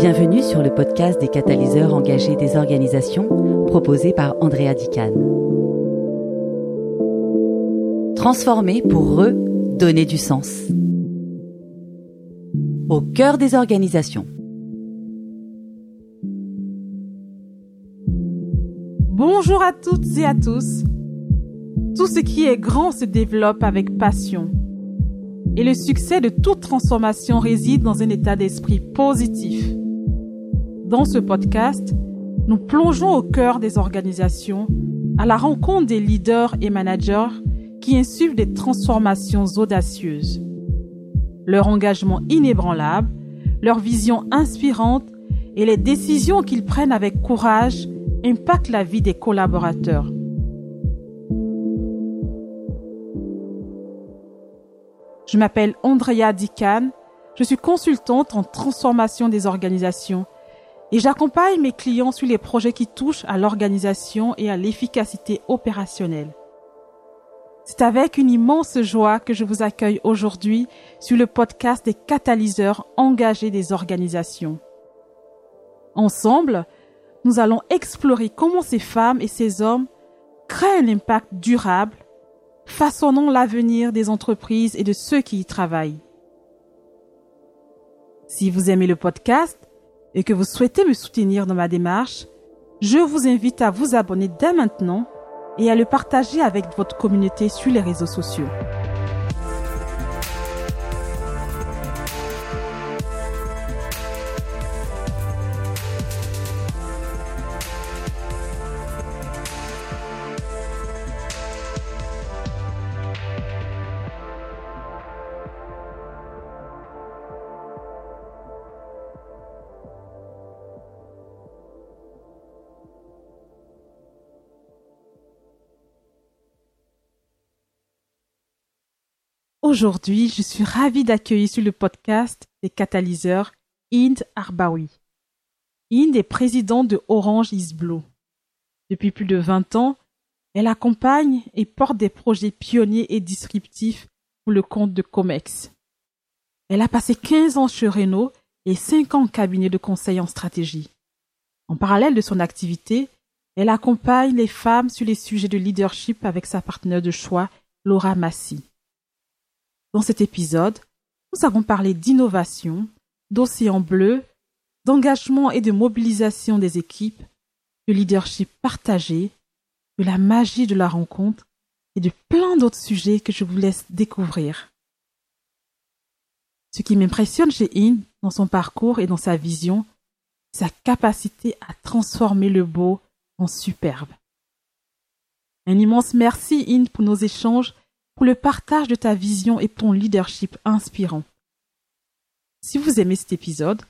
Bienvenue sur le podcast des catalyseurs engagés des organisations proposé par Andrea Dican. Transformer pour redonner du sens. Au cœur des organisations. Bonjour à toutes et à tous. Tout ce qui est grand se développe avec passion. Et le succès de toute transformation réside dans un état d'esprit positif. Dans ce podcast, nous plongeons au cœur des organisations, à la rencontre des leaders et managers qui insufflent des transformations audacieuses. Leur engagement inébranlable, leur vision inspirante et les décisions qu'ils prennent avec courage impactent la vie des collaborateurs. Je m'appelle Andrea Dican, je suis consultante en transformation des organisations et j'accompagne mes clients sur les projets qui touchent à l'organisation et à l'efficacité opérationnelle. C'est avec une immense joie que je vous accueille aujourd'hui sur le podcast des catalyseurs engagés des organisations. Ensemble, nous allons explorer comment ces femmes et ces hommes créent un impact durable, façonnant l'avenir des entreprises et de ceux qui y travaillent. Si vous aimez le podcast, et que vous souhaitez me soutenir dans ma démarche, je vous invite à vous abonner dès maintenant et à le partager avec votre communauté sur les réseaux sociaux. Aujourd'hui, je suis ravie d'accueillir sur le podcast des catalyseurs Inde Arbawi. Inde est présidente de Orange is Blue. Depuis plus de 20 ans, elle accompagne et porte des projets pionniers et disruptifs pour le compte de Comex. Elle a passé 15 ans chez Renault et 5 ans cabinet de conseil en stratégie. En parallèle de son activité, elle accompagne les femmes sur les sujets de leadership avec sa partenaire de choix, Laura Massy. Dans cet épisode, nous avons parlé d'innovation, d'océan bleu, d'engagement et de mobilisation des équipes, de leadership partagé, de la magie de la rencontre et de plein d'autres sujets que je vous laisse découvrir. Ce qui m'impressionne chez In, dans son parcours et dans sa vision, sa capacité à transformer le beau en superbe. Un immense merci In pour nos échanges pour le partage de ta vision et ton leadership inspirant. Si vous aimez cet épisode,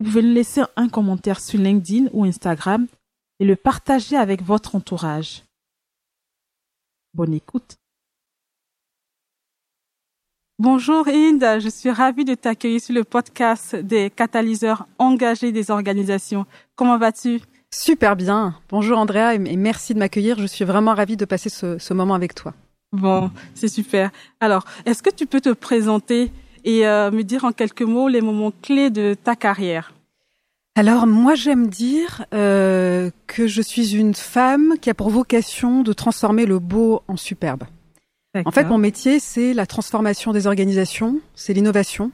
vous pouvez laisser un commentaire sur LinkedIn ou Instagram et le partager avec votre entourage. Bonne écoute. Bonjour Inde, je suis ravie de t'accueillir sur le podcast des catalyseurs engagés des organisations. Comment vas-tu? Super bien. Bonjour Andrea et merci de m'accueillir. Je suis vraiment ravie de passer ce moment avec toi. Bon, c'est super. Alors, est-ce que tu peux te présenter et euh, me dire en quelques mots les moments clés de ta carrière? Alors, moi, j'aime dire euh, que je suis une femme qui a pour vocation de transformer le beau en superbe. En fait, mon métier, c'est la transformation des organisations, c'est l'innovation.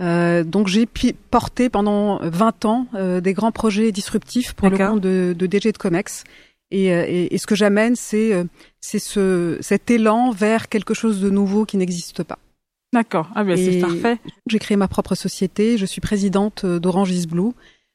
Euh, donc j'ai porté pendant 20 ans euh, des grands projets disruptifs pour le compte de, de DG de Comex. Euh, et, et, ce que j'amène, c'est euh, c'est ce cet élan vers quelque chose de nouveau qui n'existe pas. D'accord. Ah ben c'est parfait. J'ai créé ma propre société. Je suis présidente d'Orange is Blue,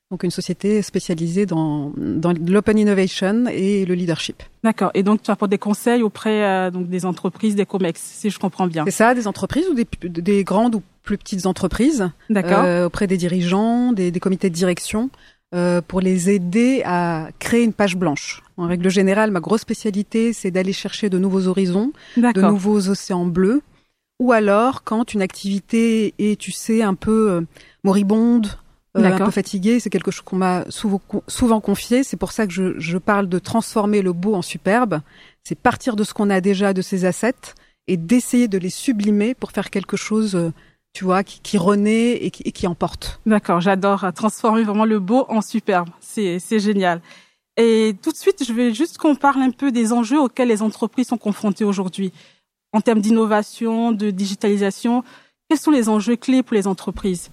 donc une société spécialisée dans dans l'open innovation et le leadership. D'accord. Et donc tu apportes des conseils auprès euh, donc des entreprises, des comex, si je comprends bien. C'est ça, des entreprises ou des des grandes ou plus petites entreprises. D'accord. Euh, auprès des dirigeants, des, des comités de direction. Euh, pour les aider à créer une page blanche. En règle générale, ma grosse spécialité, c'est d'aller chercher de nouveaux horizons, de nouveaux océans bleus, ou alors quand une activité est, tu sais, un peu euh, moribonde, euh, un peu fatiguée, c'est quelque chose qu'on m'a souvent, souvent confié. C'est pour ça que je, je, parle de transformer le beau en superbe. C'est partir de ce qu'on a déjà, de ses assets, et d'essayer de les sublimer pour faire quelque chose tu vois, qui, qui renaît et qui, et qui emporte. D'accord, j'adore transformer vraiment le beau en superbe. C'est c'est génial. Et tout de suite, je vais juste qu'on parle un peu des enjeux auxquels les entreprises sont confrontées aujourd'hui en termes d'innovation, de digitalisation. Quels sont les enjeux clés pour les entreprises?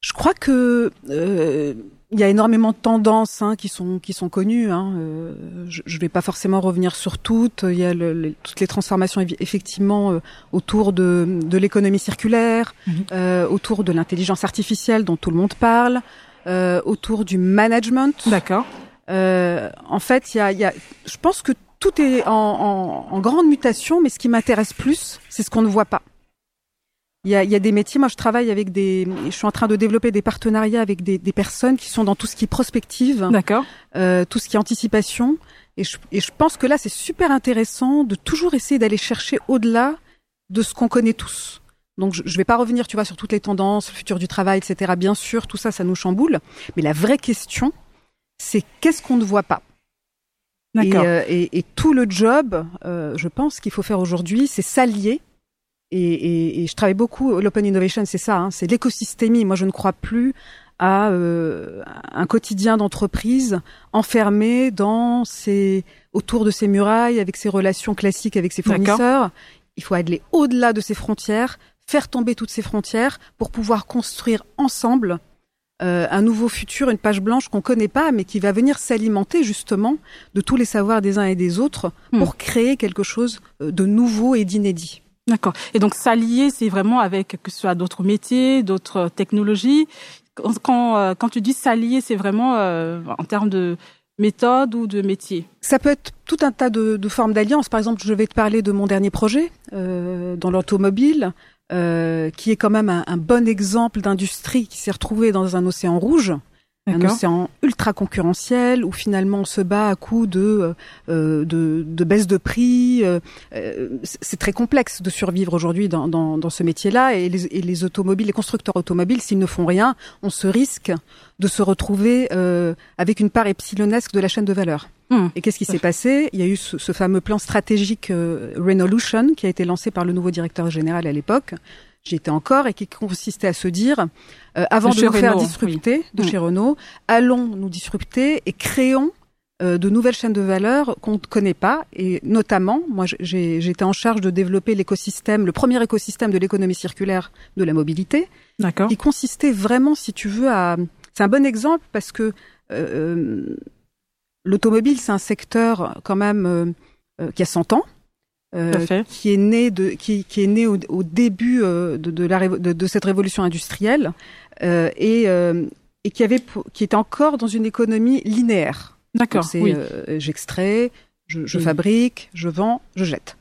Je crois que euh, il y a énormément de tendances hein, qui sont qui sont connues. Hein. Euh, je ne vais pas forcément revenir sur toutes. Il y a le, toutes les transformations effectivement euh, autour de, de l'économie circulaire, mhm. euh, autour de l'intelligence artificielle dont tout le monde parle, euh, autour du management. D'accord. en fait, il y a, il y a, je pense que tout est en, en, en grande mutation, mais ce qui m'intéresse plus, c'est ce qu'on ne voit pas. Il y a, il y a des métiers. Moi, je travaille avec des. Je suis en train de développer des partenariats avec des, des personnes qui sont dans tout ce qui est prospective, d'accord, euh, tout ce qui est anticipation. Et je, et je pense que là, c'est super intéressant de toujours essayer d'aller chercher au-delà de ce qu'on connaît tous. Donc, je, je vais pas revenir, tu vois, sur toutes les tendances, le futur du travail, etc. Bien sûr, tout ça, ça nous chamboule. Mais la vraie question, c'est qu'est-ce qu'on ne voit pas? Et, euh, et, et, tout le job, euh, je pense qu'il faut faire aujourd'hui, c'est s'allier et, et, et, je travaille beaucoup, l'open innovation, c'est ça, hein, c'est l'écosystémie. Moi, je ne crois plus à euh, un quotidien d'entreprise enfermé dans ses, autour de ses murailles, avec ses relations classiques avec ses fournisseurs. Il faut aller au-delà de ses frontières, faire tomber toutes ces frontières pour pouvoir construire ensemble euh, un nouveau futur, une page blanche qu'on connaît pas, mais qui va venir s'alimenter justement de tous les savoirs des uns et des autres hmm. pour créer quelque chose euh, de nouveau et d'inédit. D'accord. Et donc s'allier, c'est vraiment avec que ce soit d'autres métiers, d'autres technologies. Quand, euh, quand tu dis s'allier, c'est vraiment euh, en termes de méthode ou de métier? Ça peut être tout un tas de, de formes d'alliance. Par exemple, je vais te parler de mon dernier projet euh, dans l'automobile, euh, qui est quand même un, un bon exemple d'industrie qui s'est retrouvée dans un océan rouge un océan ultra concurrentiel où finalement on se bat à coup de, euh, de, de, baisse de prix. Euh, euh, c'est très complexe de survivre aujourd'hui dans, dans, dans, ce métier-là et les, et les, automobiles, les constructeurs automobiles, s'ils ne font rien, on se risque de se retrouver euh, avec une part epsilonesque de la chaîne de valeur. Hmm. Et qu'est-ce qui s'est passé? Il y a eu ce, ce fameux plan stratégique euh, Renolution qui a été lancé par le nouveau directeur général à l'époque, j'y étais encore, et qui consistait à se dire, euh, avant de, nous faire disrupter de mm. chez Renault, allons nous disrupter et créons euh, de nouvelles chaînes de valeur qu'on ne connaît pas. Et notamment, moi, j'étais en charge de développer l'écosystème, le premier écosystème de l'économie circulaire de la mobilité, qui consistait vraiment, si tu veux, à... C'est un bon exemple parce que euh, l'automobile, c'est un secteur quand même qui a 100 ans, euh, qui est né de qui, qui est né au, au début euh, de, de, la de, de, cette révolution industrielle euh, et, euh, et qui avait qui était encore dans une économie linéaire. D'accord. C'est oui. Euh, j'extrais, je, je fabrique, je vends, je jette.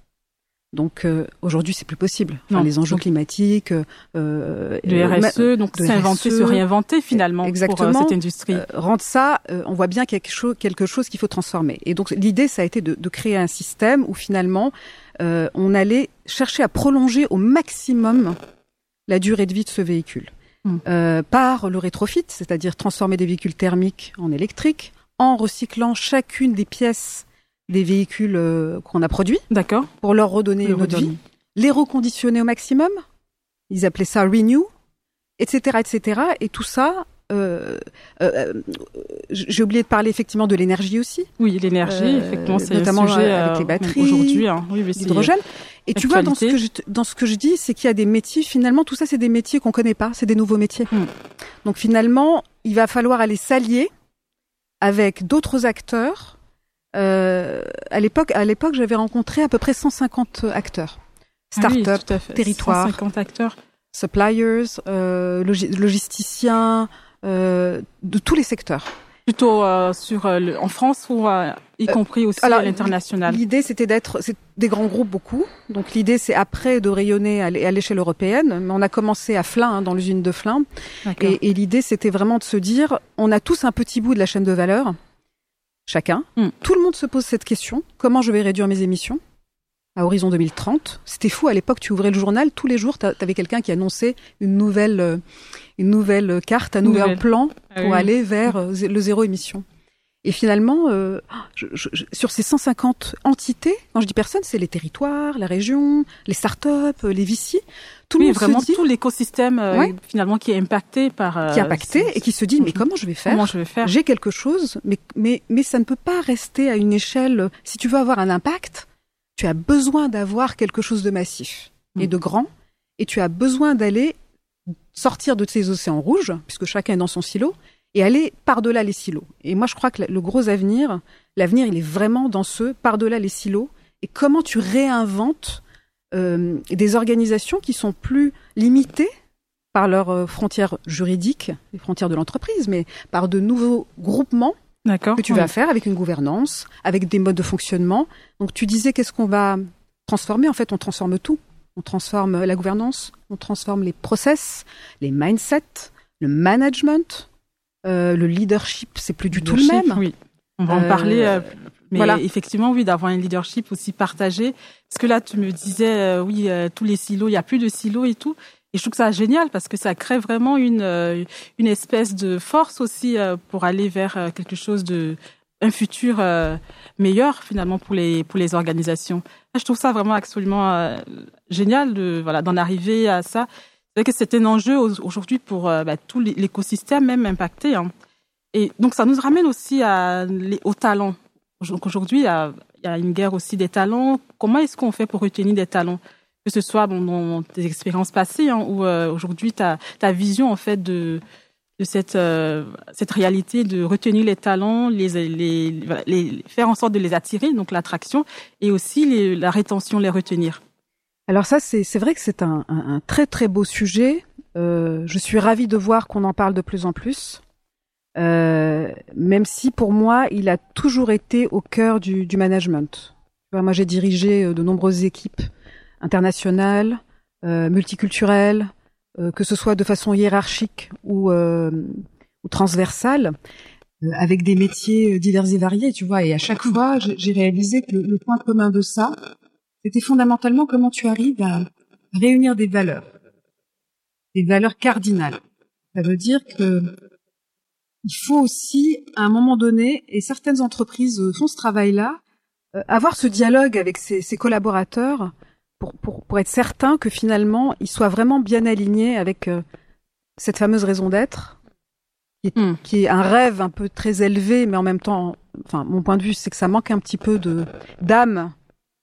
Donc euh, aujourd'hui, c'est plus possible. Enfin, les enjeux climatiques, euh, le RSE, donc s'inventer, se réinventer finalement exactement, pour euh, cette industrie. Euh, rendre ça, euh, on voit bien quelque chose, quelque chose qu'il faut transformer. Et donc l'idée, ça a été de, de, créer un système où finalement, euh, on allait chercher à prolonger au maximum la durée de vie de ce véhicule mmh. par le rétrofit, c'est-à-dire transformer des véhicules thermiques en électriques, en recyclant chacune des pièces des véhicules euh, qu'on a produits. D'accord. Pour leur redonner une autre vie. Les reconditionner au maximum. Ils appelaient ça renew, etc., etc. Et tout ça, euh, euh, euh j'ai oublié de parler effectivement de l'énergie aussi. Oui, l'énergie, euh, effectivement, c'est notamment sujet, avec les batteries, aujourd'hui, hein. oui, l'hydrogène. Et tu vois, dans ce que je, dans ce que je dis, c'est qu'il y a des métiers. Finalement, tout ça, c'est des métiers qu'on connaît pas. C'est des nouveaux métiers. Hmm. Donc finalement, il va falloir aller s'allier avec d'autres acteurs euh, à l'époque, à l'époque, j'avais rencontré à peu près 150 acteurs, start-up, ah oui, territoires, 150 acteurs, suppliers, euh, logisticiens, euh, de tous les secteurs. Plutôt euh, sur euh, le, en France ou euh, y compris aussi alors, à l'international? L'idée, c'était d'être c'est des grands groupes beaucoup. Donc l'idée, c'est après de rayonner à l'échelle européenne. Mais on a commencé à Flins, hein, dans l'usine de Flins, et, et l'idée, c'était vraiment de se dire, on a tous un petit bout de la chaîne de valeur chacun. Mm. Tout le monde se pose cette question. Comment je vais réduire mes émissions à horizon 2030 C'était fou. À l'époque, tu ouvrais le journal, tous les jours, tu avais quelqu'un qui annonçait une nouvelle, euh, une nouvelle carte, un nouvel plan ah pour aller vers euh, le zéro émission. Et finalement, euh, sur ces 150 entités, quand je dis personnes, c'est les territoires, la région, les startups, les VC, tout le monde vraiment tout l'écosystème euh, finalement qui est impacté par euh, qui est impacté et qui se dit mais comment je vais faire Comment je vais faire J'ai quelque chose, mais mais mais ça ne peut pas rester à une échelle. Si tu veux avoir un impact, tu as besoin d'avoir quelque chose de massif et mm. de grand, et tu as besoin d'aller sortir de ces océans rouges, puisque chacun est dans son silo, et aller par-delà les silos. Et moi, je crois que le gros avenir, l'avenir, il est vraiment dans ce par-delà les silos et comment tu réinventes euh, des organisations qui sont plus limitées par leurs euh, frontières juridiques, les frontières de l'entreprise, mais par de nouveaux groupements que tu vas faire avec une gouvernance, avec des modes de fonctionnement. Donc tu disais qu'est-ce qu'on va transformer? En fait, on transforme tout. On transforme la gouvernance, on transforme les process, les mindsets, le management, euh, le leadership, c'est plus du tout le même. Oui. On va en euh, parler. Euh, mais voilà. effectivement, oui, d'avoir un leadership aussi partagé. Parce que là, tu me disais, oui, tous les silos, il y a plus de silos et tout. Et je trouve que ça génial parce que ça crée vraiment une une espèce de force aussi pour aller vers quelque chose de un futur meilleur finalement pour les pour les organisations. Je trouve ça vraiment absolument génial de voilà d'en arriver à ça que c'est un enjeu aujourd'hui pour euh, bah, tout l'écosystème même impacté. Hein. Et donc ça nous ramène aussi à, aux talents. Aujourd'hui, il y a, une guerre aussi des talents. Comment est-ce qu'on fait pour retenir des talents? Que ce soit dans tes expériences passées hein, ou euh, aujourd'hui ta, vision en fait de, euh, cette réalité de retenir les talents, les, faire en sorte de les attirer, donc l'attraction, et aussi la rétention, les retenir. Alors ça, c'est vrai que c'est un, un, très très beau sujet. Euh, je suis ravie de voir qu'on en parle de plus en plus. Euh, même si pour moi, il a toujours été au cœur du, du management. Moi, j'ai dirigé euh, de nombreuses équipes internationales, euh, multiculturelles, euh, que ce soit de façon hiérarchique ou, euh, ou transversale, avec des métiers divers et variés, tu vois. Et à chaque fois, j'ai réalisé que le point commun de ça, c'était fondamentalement comment tu arrives à réunir des valeurs, des valeurs cardinales. Ça veut dire que il faut aussi, à un moment donné, et certaines entreprises font ce travail-là, euh, avoir ce dialogue avec ses, collaborateurs pour, pour, pour, être certain que finalement, ils soient vraiment bien alignés avec euh, cette fameuse raison d'être, qui, hmm. qui, est un rêve un peu très élevé, mais en même temps, enfin, mon point de vue, c'est que ça manque un petit peu de d'âme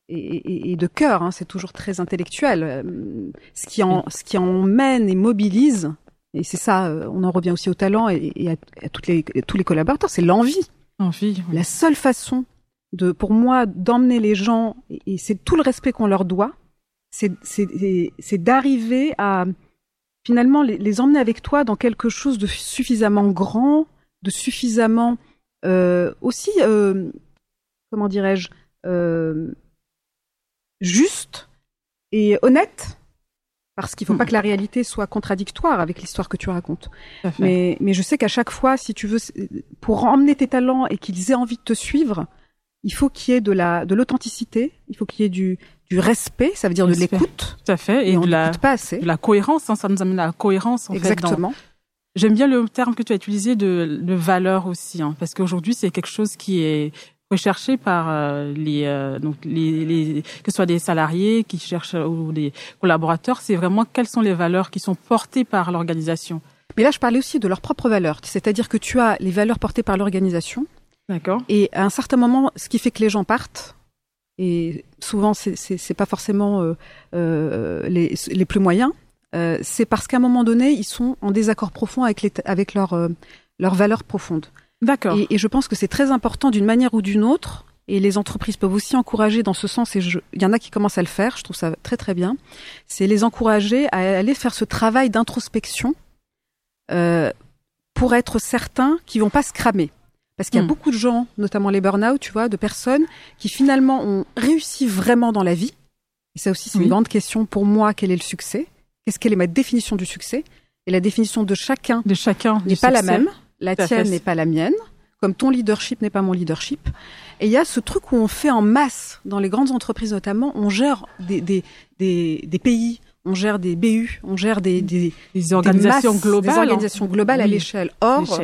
et, et, de cœur, hein, c'est toujours très intellectuel. Euh, ce qui en, ce qui emmène et mobilise, et c'est ça, euh, on en revient aussi au talent et, et à, toutes les, tous les collaborateurs, c'est l'envie. Envie. La seule façon de, pour moi, d'emmener les gens, et, c'est tout le respect qu'on leur doit, c'est d'arriver à finalement les, les, emmener avec toi dans quelque chose de suffisamment grand, de suffisamment euh, aussi, euh, comment dirais-je, euh, juste et honnête, parce qu'il ne faut pas hmm. que la réalité soit contradictoire avec l'histoire que tu racontes. Mais, mais je sais qu'à chaque fois, si tu veux, pour emmener tes talents et qu'ils aient envie de te suivre, il faut qu'il y ait de la de l'authenticité, il faut qu'il y ait du du respect, ça veut dire de l'écoute. Tout à fait. Et, de, la, pas assez. de la cohérence, hein, ça nous amène à la cohérence. En Exactement. Fait, J'aime bien le terme que tu as utilisé de, de valeur aussi, hein, parce qu'aujourd'hui c'est quelque chose qui est recherché par euh, les euh, donc les, les, que ce soit des salariés qui cherchent ou des collaborateurs, c'est vraiment quelles sont les valeurs qui sont portées par l'organisation. Mais là, je parlais aussi de leurs propres valeurs, c'est-à-dire que tu as les valeurs portées par l'organisation. D'accord. Et à un certain moment, ce qui fait que les gens partent, et souvent c'est pas forcément euh, euh, les, les plus moyens, euh, c'est parce qu'à un moment donné, ils sont en désaccord profond avec les avec leurs leurs valeurs profondes. D'accord. Et, je pense que c'est très important d'une manière ou d'une autre. Et les entreprises peuvent aussi encourager dans ce sens, et il y en a qui commencent à le faire, je trouve ça très très bien, c'est les encourager à aller faire ce travail d'introspection euh, pour être certains qu'ils vont pas se cramer. Parce qu'il y a hmm. beaucoup de gens, notamment les burn-out, tu vois, de personnes qui finalement ont réussi vraiment dans la vie. Et ça aussi, c'est une grande question pour moi, quel est le succès? Qu'est-ce quelle est ma définition du succès? Et la définition de chacun, de chacun n'est pas la même. La tienne n'est pas la mienne, comme ton leadership n'est pas mon leadership. Et il y a ce truc où on fait en masse, dans les grandes entreprises notamment, on gère des, des, des, des pays, on gère des BU, on gère des, des, des organisations globales, des organisations globales à l'échelle. Or,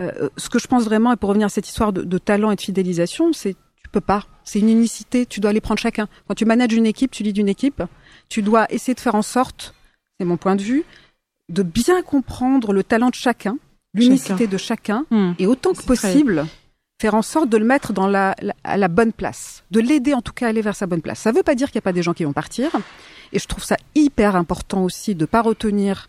euh, ce que je pense vraiment, et pour revenir à cette histoire de, de talent et de fidélisation, c'est tu peux pas. C'est une unicité. Tu dois aller prendre chacun. Quand tu manages une équipe, tu lis d'une équipe, tu dois essayer de faire en sorte, c'est mon point de vue, de bien comprendre le talent de chacun, l'unicité de chacun, hmm. et autant que possible, faire en sorte de le mettre dans la, à la bonne place, de l'aider en tout cas à aller vers sa bonne place. Ça ne veut pas dire qu'il n'y a pas des gens qui vont partir, et je trouve ça hyper important aussi de ne pas retenir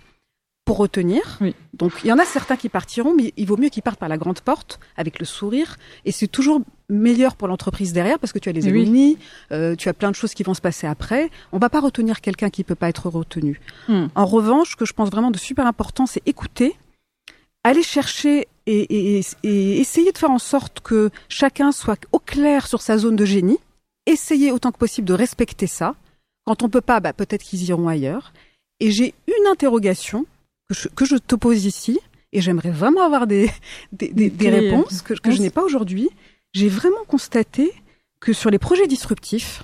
pour retenir. Donc il y en a certains qui partiront, mais il vaut mieux qu'ils partent par la grande porte avec le sourire. Et c'est toujours meilleur pour l'entreprise derrière parce que tu as les alumni, euh, tu as plein de choses qui vont se passer après. On va pas retenir quelqu'un qui peut pas être retenu. Hmm. En revanche, ce que je pense vraiment de super important, c'est écouter, aller chercher et, essayer de faire en sorte que chacun soit au clair sur sa zone de génie. Essayer autant que possible de respecter ça. Quand on peut pas, bah, peut-être qu'ils iront ailleurs. Et j'ai une interrogation que je, te pose ici, et j'aimerais vraiment avoir des, des, réponses que, je n'ai pas aujourd'hui, j'ai vraiment constaté que sur les projets disruptifs,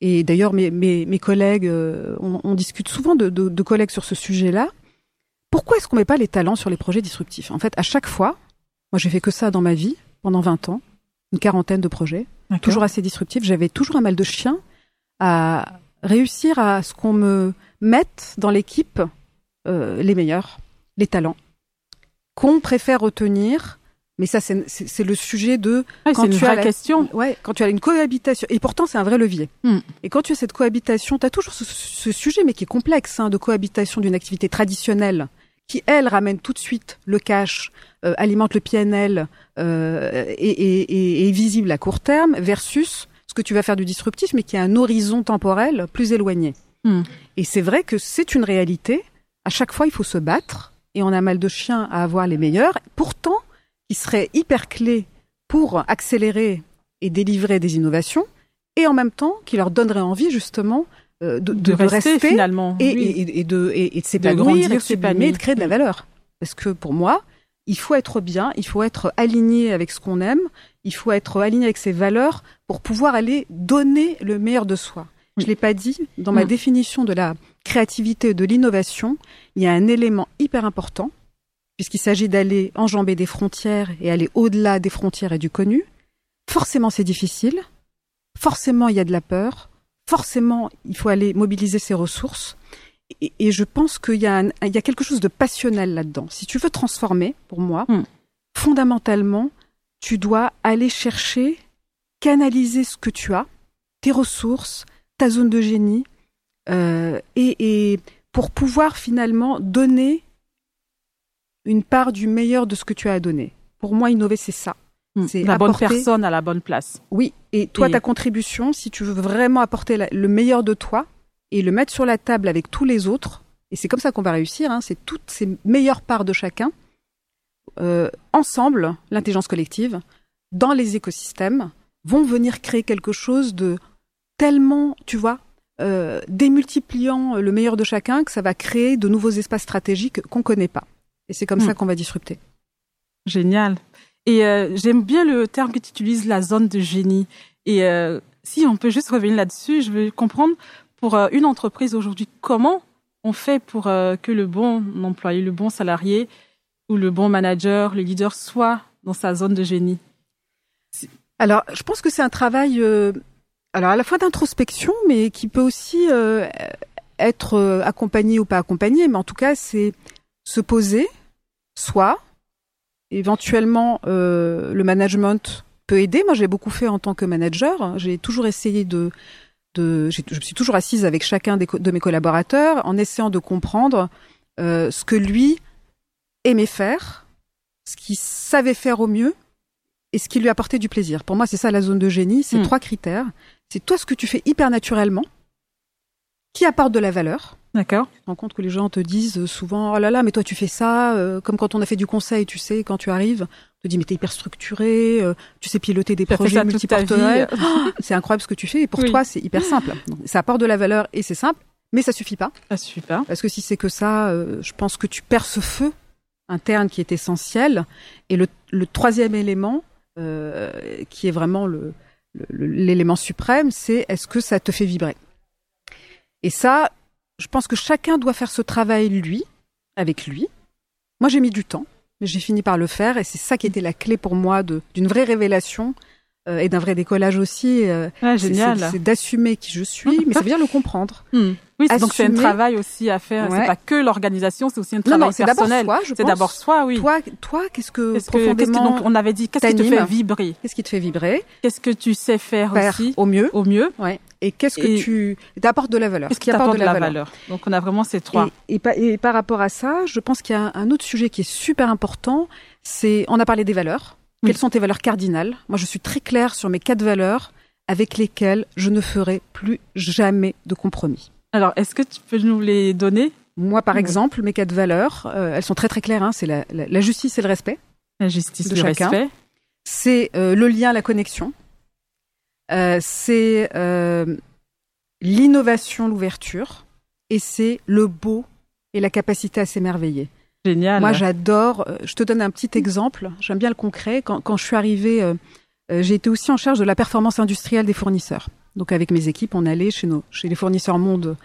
et d'ailleurs mes, mes, collègues, euh, on, discute souvent de, de, collègues sur ce sujet-là, pourquoi est-ce qu'on met pas les talents sur les projets disruptifs? En fait, à chaque fois, moi j'ai fait que ça dans ma vie, pendant 20 ans, une quarantaine de projets, toujours assez disruptifs, j'avais toujours un mal de chien à réussir à ce qu'on me mette dans l'équipe euh, les meilleurs, les talents, qu'on préfère retenir. Mais ça, c'est le sujet de quand tu as la, question. Ouais, quand tu as une cohabitation. Et pourtant, c'est un vrai levier. Hmm. Et quand tu as cette cohabitation, tu as toujours ce, sujet, mais qui est complexe, hein, de cohabitation d'une activité traditionnelle qui, elle, ramène tout de suite le cash, euh, alimente le PNL euh, et, est visible à court terme, versus ce que tu vas faire du disruptif, mais qui a un horizon temporel plus éloigné. Hmm. Et c'est vrai que c'est une réalité à chaque fois, il faut se battre et on a mal de chien à avoir les meilleurs. Pourtant, il serait hyper clé pour accélérer et délivrer des innovations et en même temps qui leur donnerait envie justement euh, de, rester, finalement et, de, et, de s'épanouir, et de créer de la valeur. Parce que pour moi, il faut être bien, il faut être aligné avec ce qu'on aime, il faut être aligné avec ses valeurs pour pouvoir aller donner le meilleur de soi. Je l'ai pas dit dans ma mm. définition de la créativité et de l'innovation, il y a un élément hyper important, puisqu'il s'agit d'aller enjamber des frontières et aller au-delà des frontières et du connu. Forcément, c'est difficile. Forcément, il y a de la peur. Forcément, il faut aller mobiliser ses ressources. Et, je pense qu'il y, a quelque chose de passionnel là-dedans. Si tu veux transformer, pour moi, hmm. fondamentalement, tu dois aller chercher, canaliser ce que tu as, tes ressources, ta zone de génie, euh, et, pour pouvoir finalement donner une part du meilleur de ce que tu as à donner. Pour moi, innover, c'est ça. Hmm. C'est la bonne personne à la bonne place. Oui, et toi, ta contribution, si tu veux vraiment apporter le meilleur de toi et le mettre sur la table avec tous les autres, et c'est comme ça qu'on va réussir, hein, c'est toutes ces meilleures parts de chacun, euh, ensemble, l'intelligence collective, dans les écosystèmes, vont venir créer quelque chose de tellement, tu vois, euh, démultipliant le meilleur de chacun que ça va créer de nouveaux espaces stratégiques qu'on connaît pas. Et c'est comme ça hmm. qu'on va disrupter. Génial. Et euh, j'aime bien le terme que tu utilises, la zone de génie. Et euh, si on peut juste revenir là-dessus, je veux comprendre pour une entreprise aujourd'hui, comment on fait pour que le bon employé, le bon salarié ou le bon manager, le leader soit dans sa zone de génie? Alors, je pense que c'est un travail alors à la fois d'introspection, mais qui peut aussi euh, être euh, accompagné ou pas accompagné, mais en tout cas c'est se poser, soit éventuellement euh, le management peut aider. Moi, j'ai beaucoup fait en tant que manager. J'ai toujours essayé de, de je me suis toujours assise avec chacun de mes collaborateurs en essayant de comprendre ce que lui aimait faire, ce qu'il savait faire au mieux et ce qui lui apportait du plaisir. Pour moi, c'est ça la zone de génie, c'est hmm. trois critères. C'est toi ce que tu fais hyper naturellement, qui apporte de la valeur. D'accord. Tu te rends compte que les gens te disent souvent, oh là là, mais toi tu fais ça, euh, comme quand on a fait du conseil, tu sais, quand tu arrives, on te dit, mais t'es hyper structuré, euh, tu sais piloter des projets multiporteurs. c'est incroyable ce que tu fais, et pour toi c'est hyper simple. ça apporte de la valeur et c'est simple, mais ça suffit pas. Ça suffit pas. Parce que si c'est que ça, euh, je pense que tu perds ce feu interne qui est essentiel. Et le, le troisième élément, qui est vraiment le, l'élément suprême, c'est est-ce que ça te fait vibrer? Et ça, je pense que chacun doit faire ce travail lui, avec lui. Moi, j'ai mis du temps. mais j'ai fini par le faire et c'est ça qui était la clé pour moi d'une vraie révélation euh, et d'un vrai décollage aussi. Euh, ah, génial. C'est d'assumer qui je suis, mais ça veut dire le comprendre. Hmm. Oui, donc c'est un travail aussi à faire. C'est pas que l'organisation, c'est aussi un travail non, personnel. C'est d'abord soi, oui. Toi, toi, qu'est-ce que profondément donc, on avait dit qu'est-ce qui te fait vibrer? Qu'est-ce qui te fait vibrer? Qu'est-ce que tu sais faire, aussi au mieux Au mieux. Ouais. Et qu'est-ce que tu t'apportes de la valeur? Qu'est-ce qui apporte de la, valeur? Donc on a vraiment ces trois. Et, et, par rapport à ça, je pense qu'il y a un autre sujet qui est super important. C'est on a parlé des valeurs. Quelles sont tes valeurs cardinales? Moi, je suis très claire sur mes quatre valeurs avec lesquelles je ne ferai plus jamais de compromis. Alors, est-ce que tu peux nous les donner? Moi, par exemple, mes quatre valeurs, euh, elles sont très très claires. Hein. c'est la, la, justice et le respect. La justice, et le respect. C'est euh, le lien, la connexion. Euh, c'est l'innovation, l'ouverture. Et c'est le beau et la capacité à s'émerveiller. Génial. Moi, j'adore. Je te donne un petit exemple. J'aime bien le concret. Quand, quand je suis arrivée, j'ai été aussi en charge de la performance industrielle des fournisseurs. Donc, avec mes équipes, on allait chez nos, chez les fournisseurs monde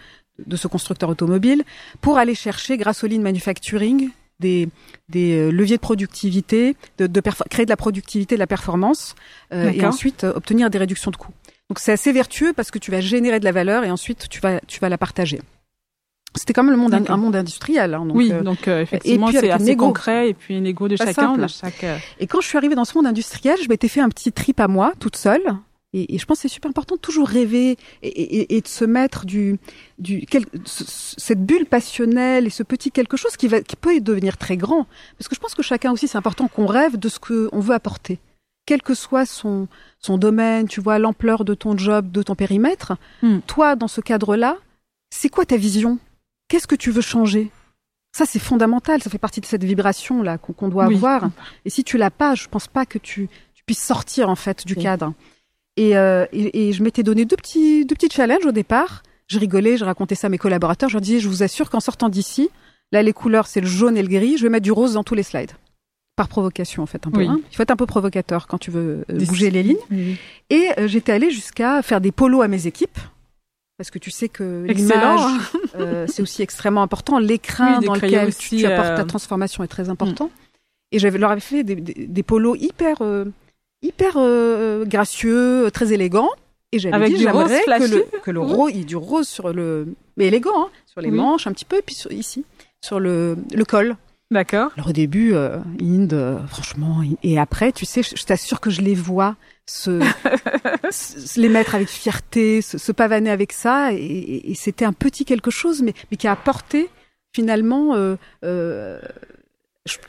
de ce constructeur automobile pour aller chercher, grâce au lean manufacturing, des, des leviers de productivité, de, de créer de la productivité, de la performance, et ensuite obtenir des réductions de coûts. Donc, c'est assez vertueux parce que tu vas générer de la valeur et ensuite tu vas, tu vas la partager. C'était quand même le monde, un monde industriel. Hein, donc, oui, euh, donc euh, effectivement, c'est assez concret et puis une égo de chacun. chaque... Euh, et quand je suis arrivée dans ce monde industriel, je m'étais fait un petit trip à moi, toute seule. Et, et je pense que c'est super important de toujours rêver et, et, et de se mettre du, du quel, cette bulle passionnelle et ce petit quelque chose qui, va, qui peut devenir très grand. Parce que je pense que chacun aussi, c'est important qu'on rêve de ce qu'on veut apporter. Quel que soit son, son domaine, tu vois, l'ampleur de ton job, de ton périmètre, hmm. toi, dans ce cadre-là, c'est quoi ta vision? Qu'est-ce que tu veux changer? Ça, c'est fondamental. Ça fait partie de cette vibration là qu'on doit avoir. Et si tu l'as pas, je pense pas que tu, puisses sortir en fait du cadre. Euh, et, et, je m'étais donné deux petits, deux petits challenges au départ. Je rigolais, je racontais ça à mes collaborateurs. Je leur disais, je vous assure qu'en sortant d'ici, là, les couleurs, c'est le jaune et le gris. Je vais mettre du rose dans tous les slides. Par provocation, en fait, un peu. Hein. Il faut être un peu provocateur quand tu veux euh, bouger les lignes. Et euh, j'étais allée jusqu'à faire des polos à mes équipes parce que tu sais que l'image, euh, c'est aussi extrêmement important. L'écran dans lequel tu, apportes ta transformation est très important. Mm. Et j'avais leur avais fait des, des, polos hyper, euh, hyper gracieux, très élégants. Et j'avais dit, j'aimerais que le, que le rose, il y ait du rose sur le, mais élégant, hein, sur les manches un petit peu, et puis ici, sur le, le col. D'accord. Alors au début, euh, Inde, franchement, et après, tu sais, je, t'assure que je les vois se, les mettre avec fierté, se, pavaner avec ça, et, c'était un petit quelque chose, mais, mais qui a apporté finalement euh, euh,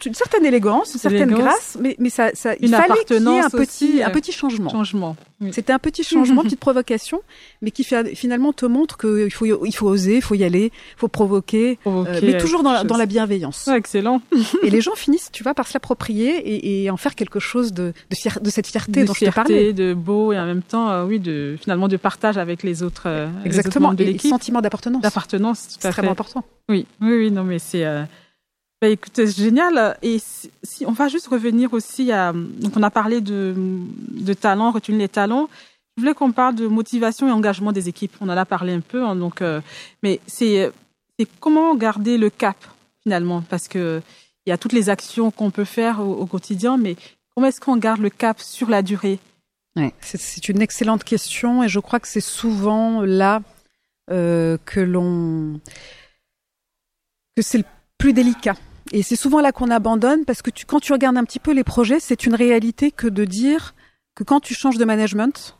une certaine élégance, une certaine grâce, mais, mais ça, ça il fallait qu'il y ait un petit, un petit changement. changement. C'était un petit changement, petite provocation, mais qui finalement te montre qu'il faut, il faut oser, il faut y aller, il faut provoquer, euh, mais toujours dans la, dans la bienveillance. excellent. et les gens finissent, tu vois, par se l'approprier et, et, en faire quelque chose de, de, de cette fierté de dont fierté, je parlé. de beau et en même temps, euh, oui, de finalement de partage avec les autres. Euh, Exactement. de l'équipe. sentiment d'appartenance. D'appartenance, c'est extrêmement important. Oui, oui, oui, non, mais c'est. Bah, écoutez, c'est génial. Et si, on va juste revenir aussi à, donc on a parlé de, de talent, retenir les talents. Je voulais qu'on parle de motivation et engagement des équipes. On en a parlé un peu, hein, donc, euh, mais c'est, comment garder le cap finalement, parce que il y a toutes les actions qu'on peut faire au, quotidien, mais comment est-ce qu'on garde le cap sur la durée? Ouais, c'est, une excellente question et je crois que c'est souvent là euh, que l'on que c'est le plus délicat. Et c'est souvent là qu'on abandonne parce que tu, quand tu regardes un petit peu les projets, c'est une réalité que de dire que quand tu changes de management,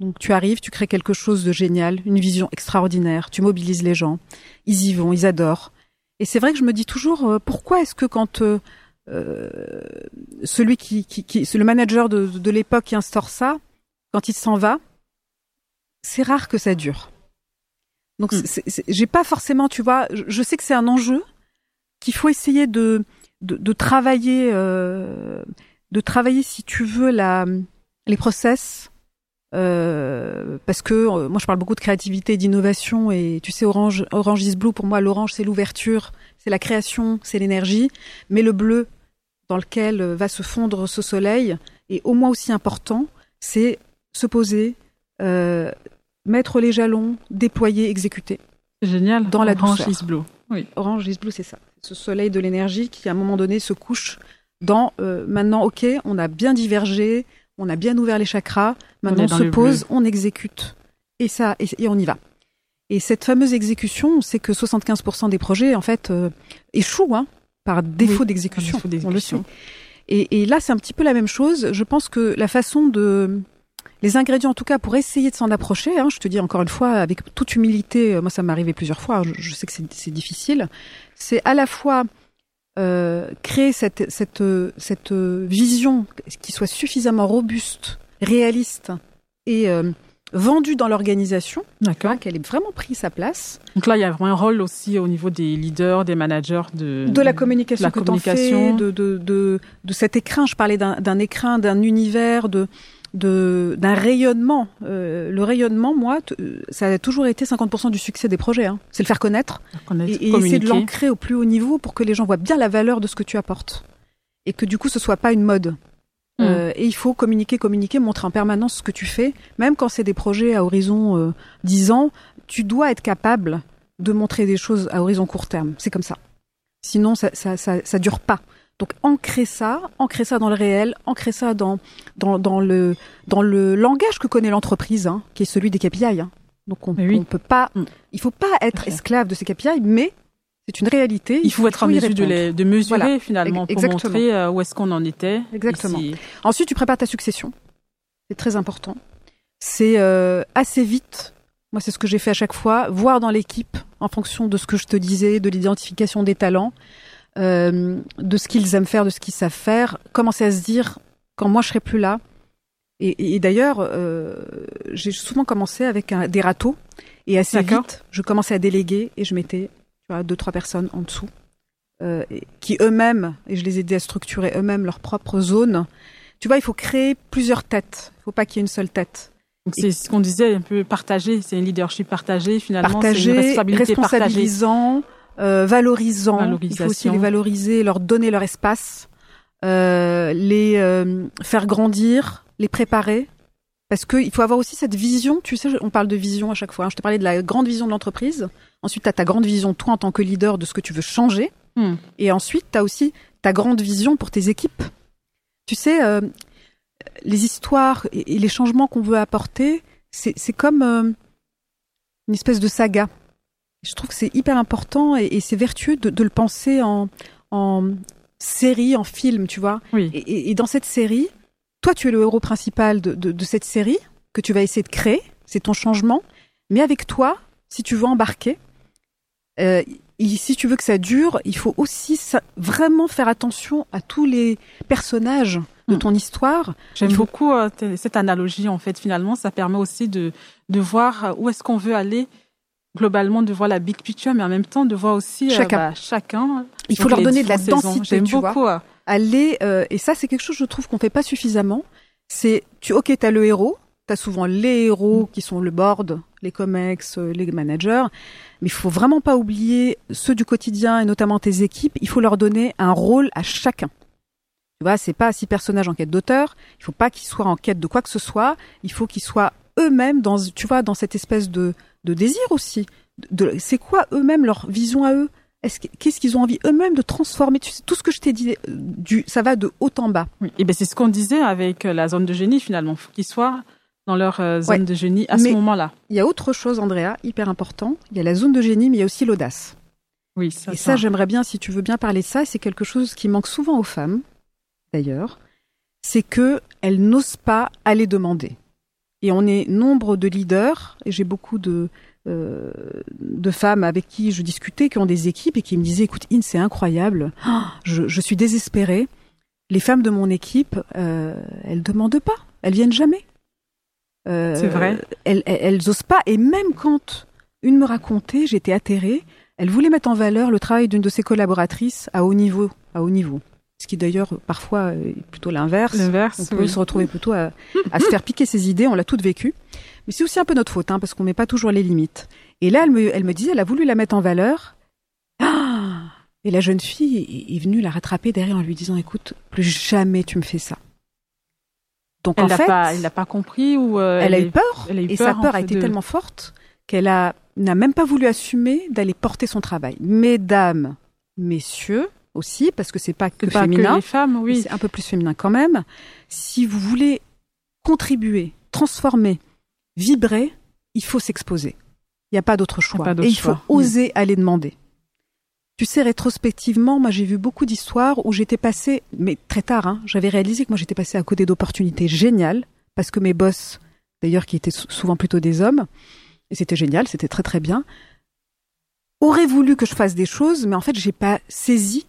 donc tu arrives, tu crées quelque chose de génial, une vision extraordinaire, tu mobilises les gens, ils y vont, ils adorent. Et c'est vrai que je me dis toujours euh, pourquoi est-ce que quand euh, euh, celui qui, qui, qui le manager de, de l'époque qui instaure ça, quand il s'en va, c'est rare que ça dure. Donc hmm. j'ai pas forcément, tu vois, je sais que c'est un enjeu, qu'il faut essayer de, de, de travailler, euh, de travailler si tu veux la, les process, euh, parce que euh, moi je parle beaucoup de créativité et d'innovation et tu sais Orange Orange is Blue pour moi l'orange c'est l'ouverture, c'est la création, c'est l'énergie, mais le bleu dans lequel va se fondre ce soleil est au moins aussi important, c'est se poser, euh, mettre les jalons, déployer, exécuter. Génial. Dans la Orange is Blue. Oui. Orange is Blue, c'est ça. Ce soleil de l'énergie qui, à un moment donné, se couche dans euh, maintenant, ok, on a bien divergé, on a bien ouvert les chakras, maintenant on, se pose, on exécute. Et ça, et, on y va. Et cette fameuse exécution, on sait que 75% des projets, en fait, euh, échouent hein, par défaut d'exécution. On le sait. Et, et là, c'est un petit peu la même chose. Je pense que la façon de les ingrédients, en tout cas, pour essayer de s'en approcher, hein, je te dis encore une fois, avec toute humilité, euh, moi ça m'est arrivé plusieurs fois, je, sais que c'est difficile, c'est à la fois euh, créer cette, cette, cette vision qui soit suffisamment robuste, réaliste et euh, vendue dans l'organisation, qu'elle ait vraiment pris sa place. Donc là, il y a vraiment un rôle aussi au niveau des leaders, des managers de, de la communication, la communication. de, de, de, de cet écrin. Je parlais d'un écrin, d'un univers, de de d'un rayonnement. Euh, le rayonnement, moi, ça a toujours été 50% du succès des projets. Hein. C'est le faire connaître, et, essayer de l'ancrer au plus haut niveau pour que les gens voient bien la valeur de ce que tu apportes et que du coup ce soit pas une mode. Hmm. Euh, et il faut communiquer, communiquer, montrer en permanence ce que tu fais, même quand c'est des projets à horizon euh, 10 ans. Tu dois être capable de montrer des choses à horizon court terme. C'est comme ça. Sinon, ça, ça, ça, ça dure pas. Donc ancrer ça, ancrer ça dans le réel, ancrer ça dans dans, dans le dans le langage que connaît l'entreprise, hein, qui est celui des KPI. Hein. Donc on, ne peut pas, il faut pas être esclave de ces KPI, mais c'est une réalité. Il faut, être en mesure de, de mesurer finalement pour montrer euh, où est-ce qu'on en était. Exactement. Ensuite, tu prépares ta succession. C'est très important. C'est euh, assez vite. Moi, c'est ce que j'ai fait à chaque fois. Voir dans l'équipe, en fonction de ce que je te disais, de l'identification des talents, euh, de ce qu'ils aiment faire, de ce qu'ils savent faire, commencer à se dire quand moi je serai plus là. Et, d'ailleurs, euh, j'ai souvent commencé avec des râteaux et assez vite, je commençais à déléguer et je mettais tu vois, deux trois personnes en dessous euh, qui eux-mêmes et je les aidais à structurer eux-mêmes leur propre zone. Tu vois, il faut créer plusieurs têtes. Il faut pas qu'il y ait une seule tête. c'est ce qu'on disait, un peu partagé. C'est un leadership partagé finalement. Partagé, responsabilisant. Euh, valorisant. Il faut aussi les valoriser, leur donner leur espace, euh, les euh, faire grandir, les préparer. Parce qu'il faut avoir aussi cette vision. Tu sais, on parle de vision à chaque fois. Hein. Je te parlais de la grande vision de l'entreprise. Ensuite, tu as ta grande vision, toi, en tant que leader, de ce que tu veux changer. Hmm. Et ensuite, tu as aussi ta grande vision pour tes équipes. Tu sais, euh, les histoires et, les changements qu'on veut apporter, c'est comme euh, une espèce de saga. Je trouve que c'est hyper important et, c'est vertueux de, le penser en, en série, en film, tu vois. Oui. Et, dans cette série, toi, tu es le héros principal de, de, cette série que tu vas essayer de créer. C'est ton changement. Mais avec toi, si tu veux embarquer, euh, si tu veux que ça dure, il faut aussi vraiment faire attention à tous les personnages de hmm. ton histoire. J'aime beaucoup euh, cette analogie en fait. Finalement, ça permet aussi de de voir où est-ce qu'on veut aller globalement de voir la big picture, mais en même temps de voir aussi euh, chacun. Bah, chacun Il faut leur donner de la densité. J'aime beaucoup. Vois. Aller euh, et ça c'est quelque chose je trouve qu'on fait pas suffisamment. C'est tu ok t'as le héros, t'as souvent les héros qui sont le board, les comex, euh, les managers, mais il faut vraiment pas oublier ceux du quotidien et notamment tes équipes. Il faut leur donner un rôle à chacun. Tu vois, c'est pas six personnages en quête d'auteur. Il faut pas qu'ils soient en quête de quoi que ce soit. Il faut qu'ils soient eux-mêmes dans, tu vois, dans cette espèce de de désir aussi. De, c'est quoi eux-mêmes leur vision à eux? Qu'est-ce qu'ils ont envie eux-mêmes de transformer? Tout ce que je t'ai dit, euh, du, ça va de haut en bas. Oui. Et ben c'est ce qu'on disait avec euh, la zone de génie finalement. Faut qu'ils soient dans leur euh, zone de génie à ce moment-là. Il y a autre chose, Andrea, hyper important. Il y a la zone de génie, mais il y a aussi l'audace. Oui, ça. Et ça, j'aimerais bien, si tu veux bien parler de ça, c'est quelque chose qui manque souvent aux femmes, d'ailleurs, c'est que elles n'osent pas aller demander. Et on est nombre de leaders, et j'ai beaucoup de, euh, de femmes avec qui je discutais, qui ont des équipes et qui me disaient, écoute, In, c'est incroyable, je, je, suis désespérée. Les femmes de mon équipe, euh, elles demandent pas, elles viennent jamais. Euh, c'est vrai. Elles, elles, elles, osent pas, et même quand une me racontait, j'étais atterrée, elle voulait mettre en valeur le travail d'une de ses collaboratrices à haut niveau, à haut niveau ce qui d'ailleurs parfois est plutôt l'inverse. L'inverse. On peut se retrouver plutôt à, se faire piquer ses idées, on l'a toutes vécu. Mais c'est aussi un peu notre faute, hein, parce qu'on met pas toujours les limites. Et là, elle me, elle me disait, elle a voulu la mettre en valeur. Ah et la jeune fille est, venue la rattraper derrière en lui disant, écoute, plus jamais tu me fais ça. Donc elle en fait, pas, elle n'a pas compris ou euh, elle, a eu peur. Elle a eu et sa peur a été tellement forte qu'elle a n'a même pas voulu assumer d'aller porter son travail. Mesdames, messieurs aussi, parce que c'est pas que pas féminin. Que les femmes, oui. C'est un peu plus féminin quand même. Si vous voulez contribuer, transformer, vibrer, il faut s'exposer. Il n'y a pas d'autre choix. Et il faut oser aller demander. Tu sais, rétrospectivement, moi j'ai vu beaucoup d'histoires où j'étais passée, mais très tard, hein, j'avais réalisé que moi j'étais passée à côté d'opportunités géniales, parce que mes boss, d'ailleurs qui étaient souvent plutôt des hommes, et c'était génial, c'était très très bien, auraient voulu que je fasse des choses, mais en fait j'ai pas saisi,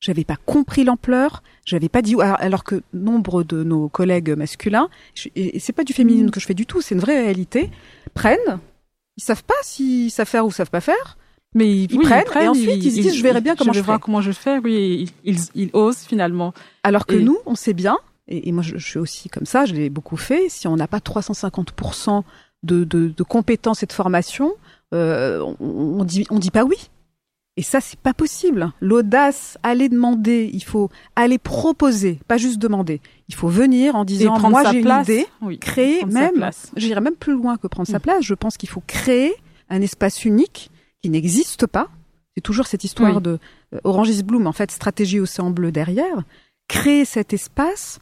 j'avais pas compris l'ampleur, j'avais pas dit alors, que nombre de nos collègues masculins, et c'est pas du féminisme mm. que je fais du tout, c'est une vraie réalité, prennent, ils savent pas s'ils savent faire ou savent pas faire, mais ils, prennent, et ensuite ils, se disent je verrai bien comment je, je comment je fais. Oui, ils, ils, osent finalement. Alors que nous, on sait bien, et, moi je, suis aussi comme ça, je l'ai beaucoup fait. Si on n'a pas 350% de, de, de, compétences et de formation, euh, on, on, dit on dit pas oui. Et ça, c'est pas possible. L'audace, aller demander, il faut aller proposer, pas juste demander. Il faut venir en disant, moi j'ai une idée, créer même, j'irais même plus loin que prendre sa mm. place. Je pense qu'il faut créer un espace unique qui n'existe pas. C'est toujours cette histoire de euh, Orange is Blue, mais en fait stratégie océan bleu derrière. Créer cet espace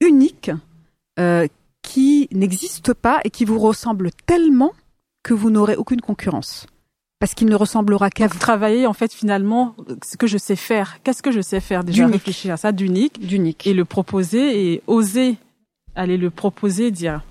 unique euh, qui n'existe pas et qui vous ressemble tellement que vous n'aurez aucune concurrence. Parce qu'il ne ressemblera qu'à vous. Travailler en fait finalement ce que je sais faire. Qu'est-ce que je sais faire déjà? Réfléchir à ça d'unique. D'unique. Et le proposer et oser aller le proposer, dire.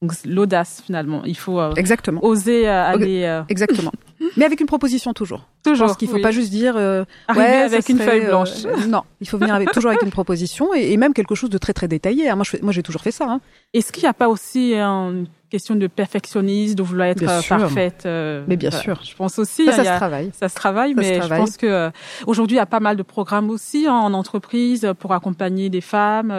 Donc l'audace finalement. Il faut euh, Exactement. oser aller. Exactement. Mais avec une proposition toujours. Toujours. Parce qu'il faut pas juste dire euh, Arriver avec une feuille blanche. Euh, non, il faut venir avec, toujours avec une proposition et, même quelque chose de très très détaillé. Hein. Moi, moi, j'ai toujours fait ça. Hein. Est-ce qu'il n'y a pas aussi une question de perfectionnisme, de vouloir être euh, parfaite Mais bien sûr. Je pense aussi. Ça, ça se travaille. Ça se travaille, mais je pense que aujourd'hui, il y a pas mal de programmes aussi hein, en entreprise pour accompagner des femmes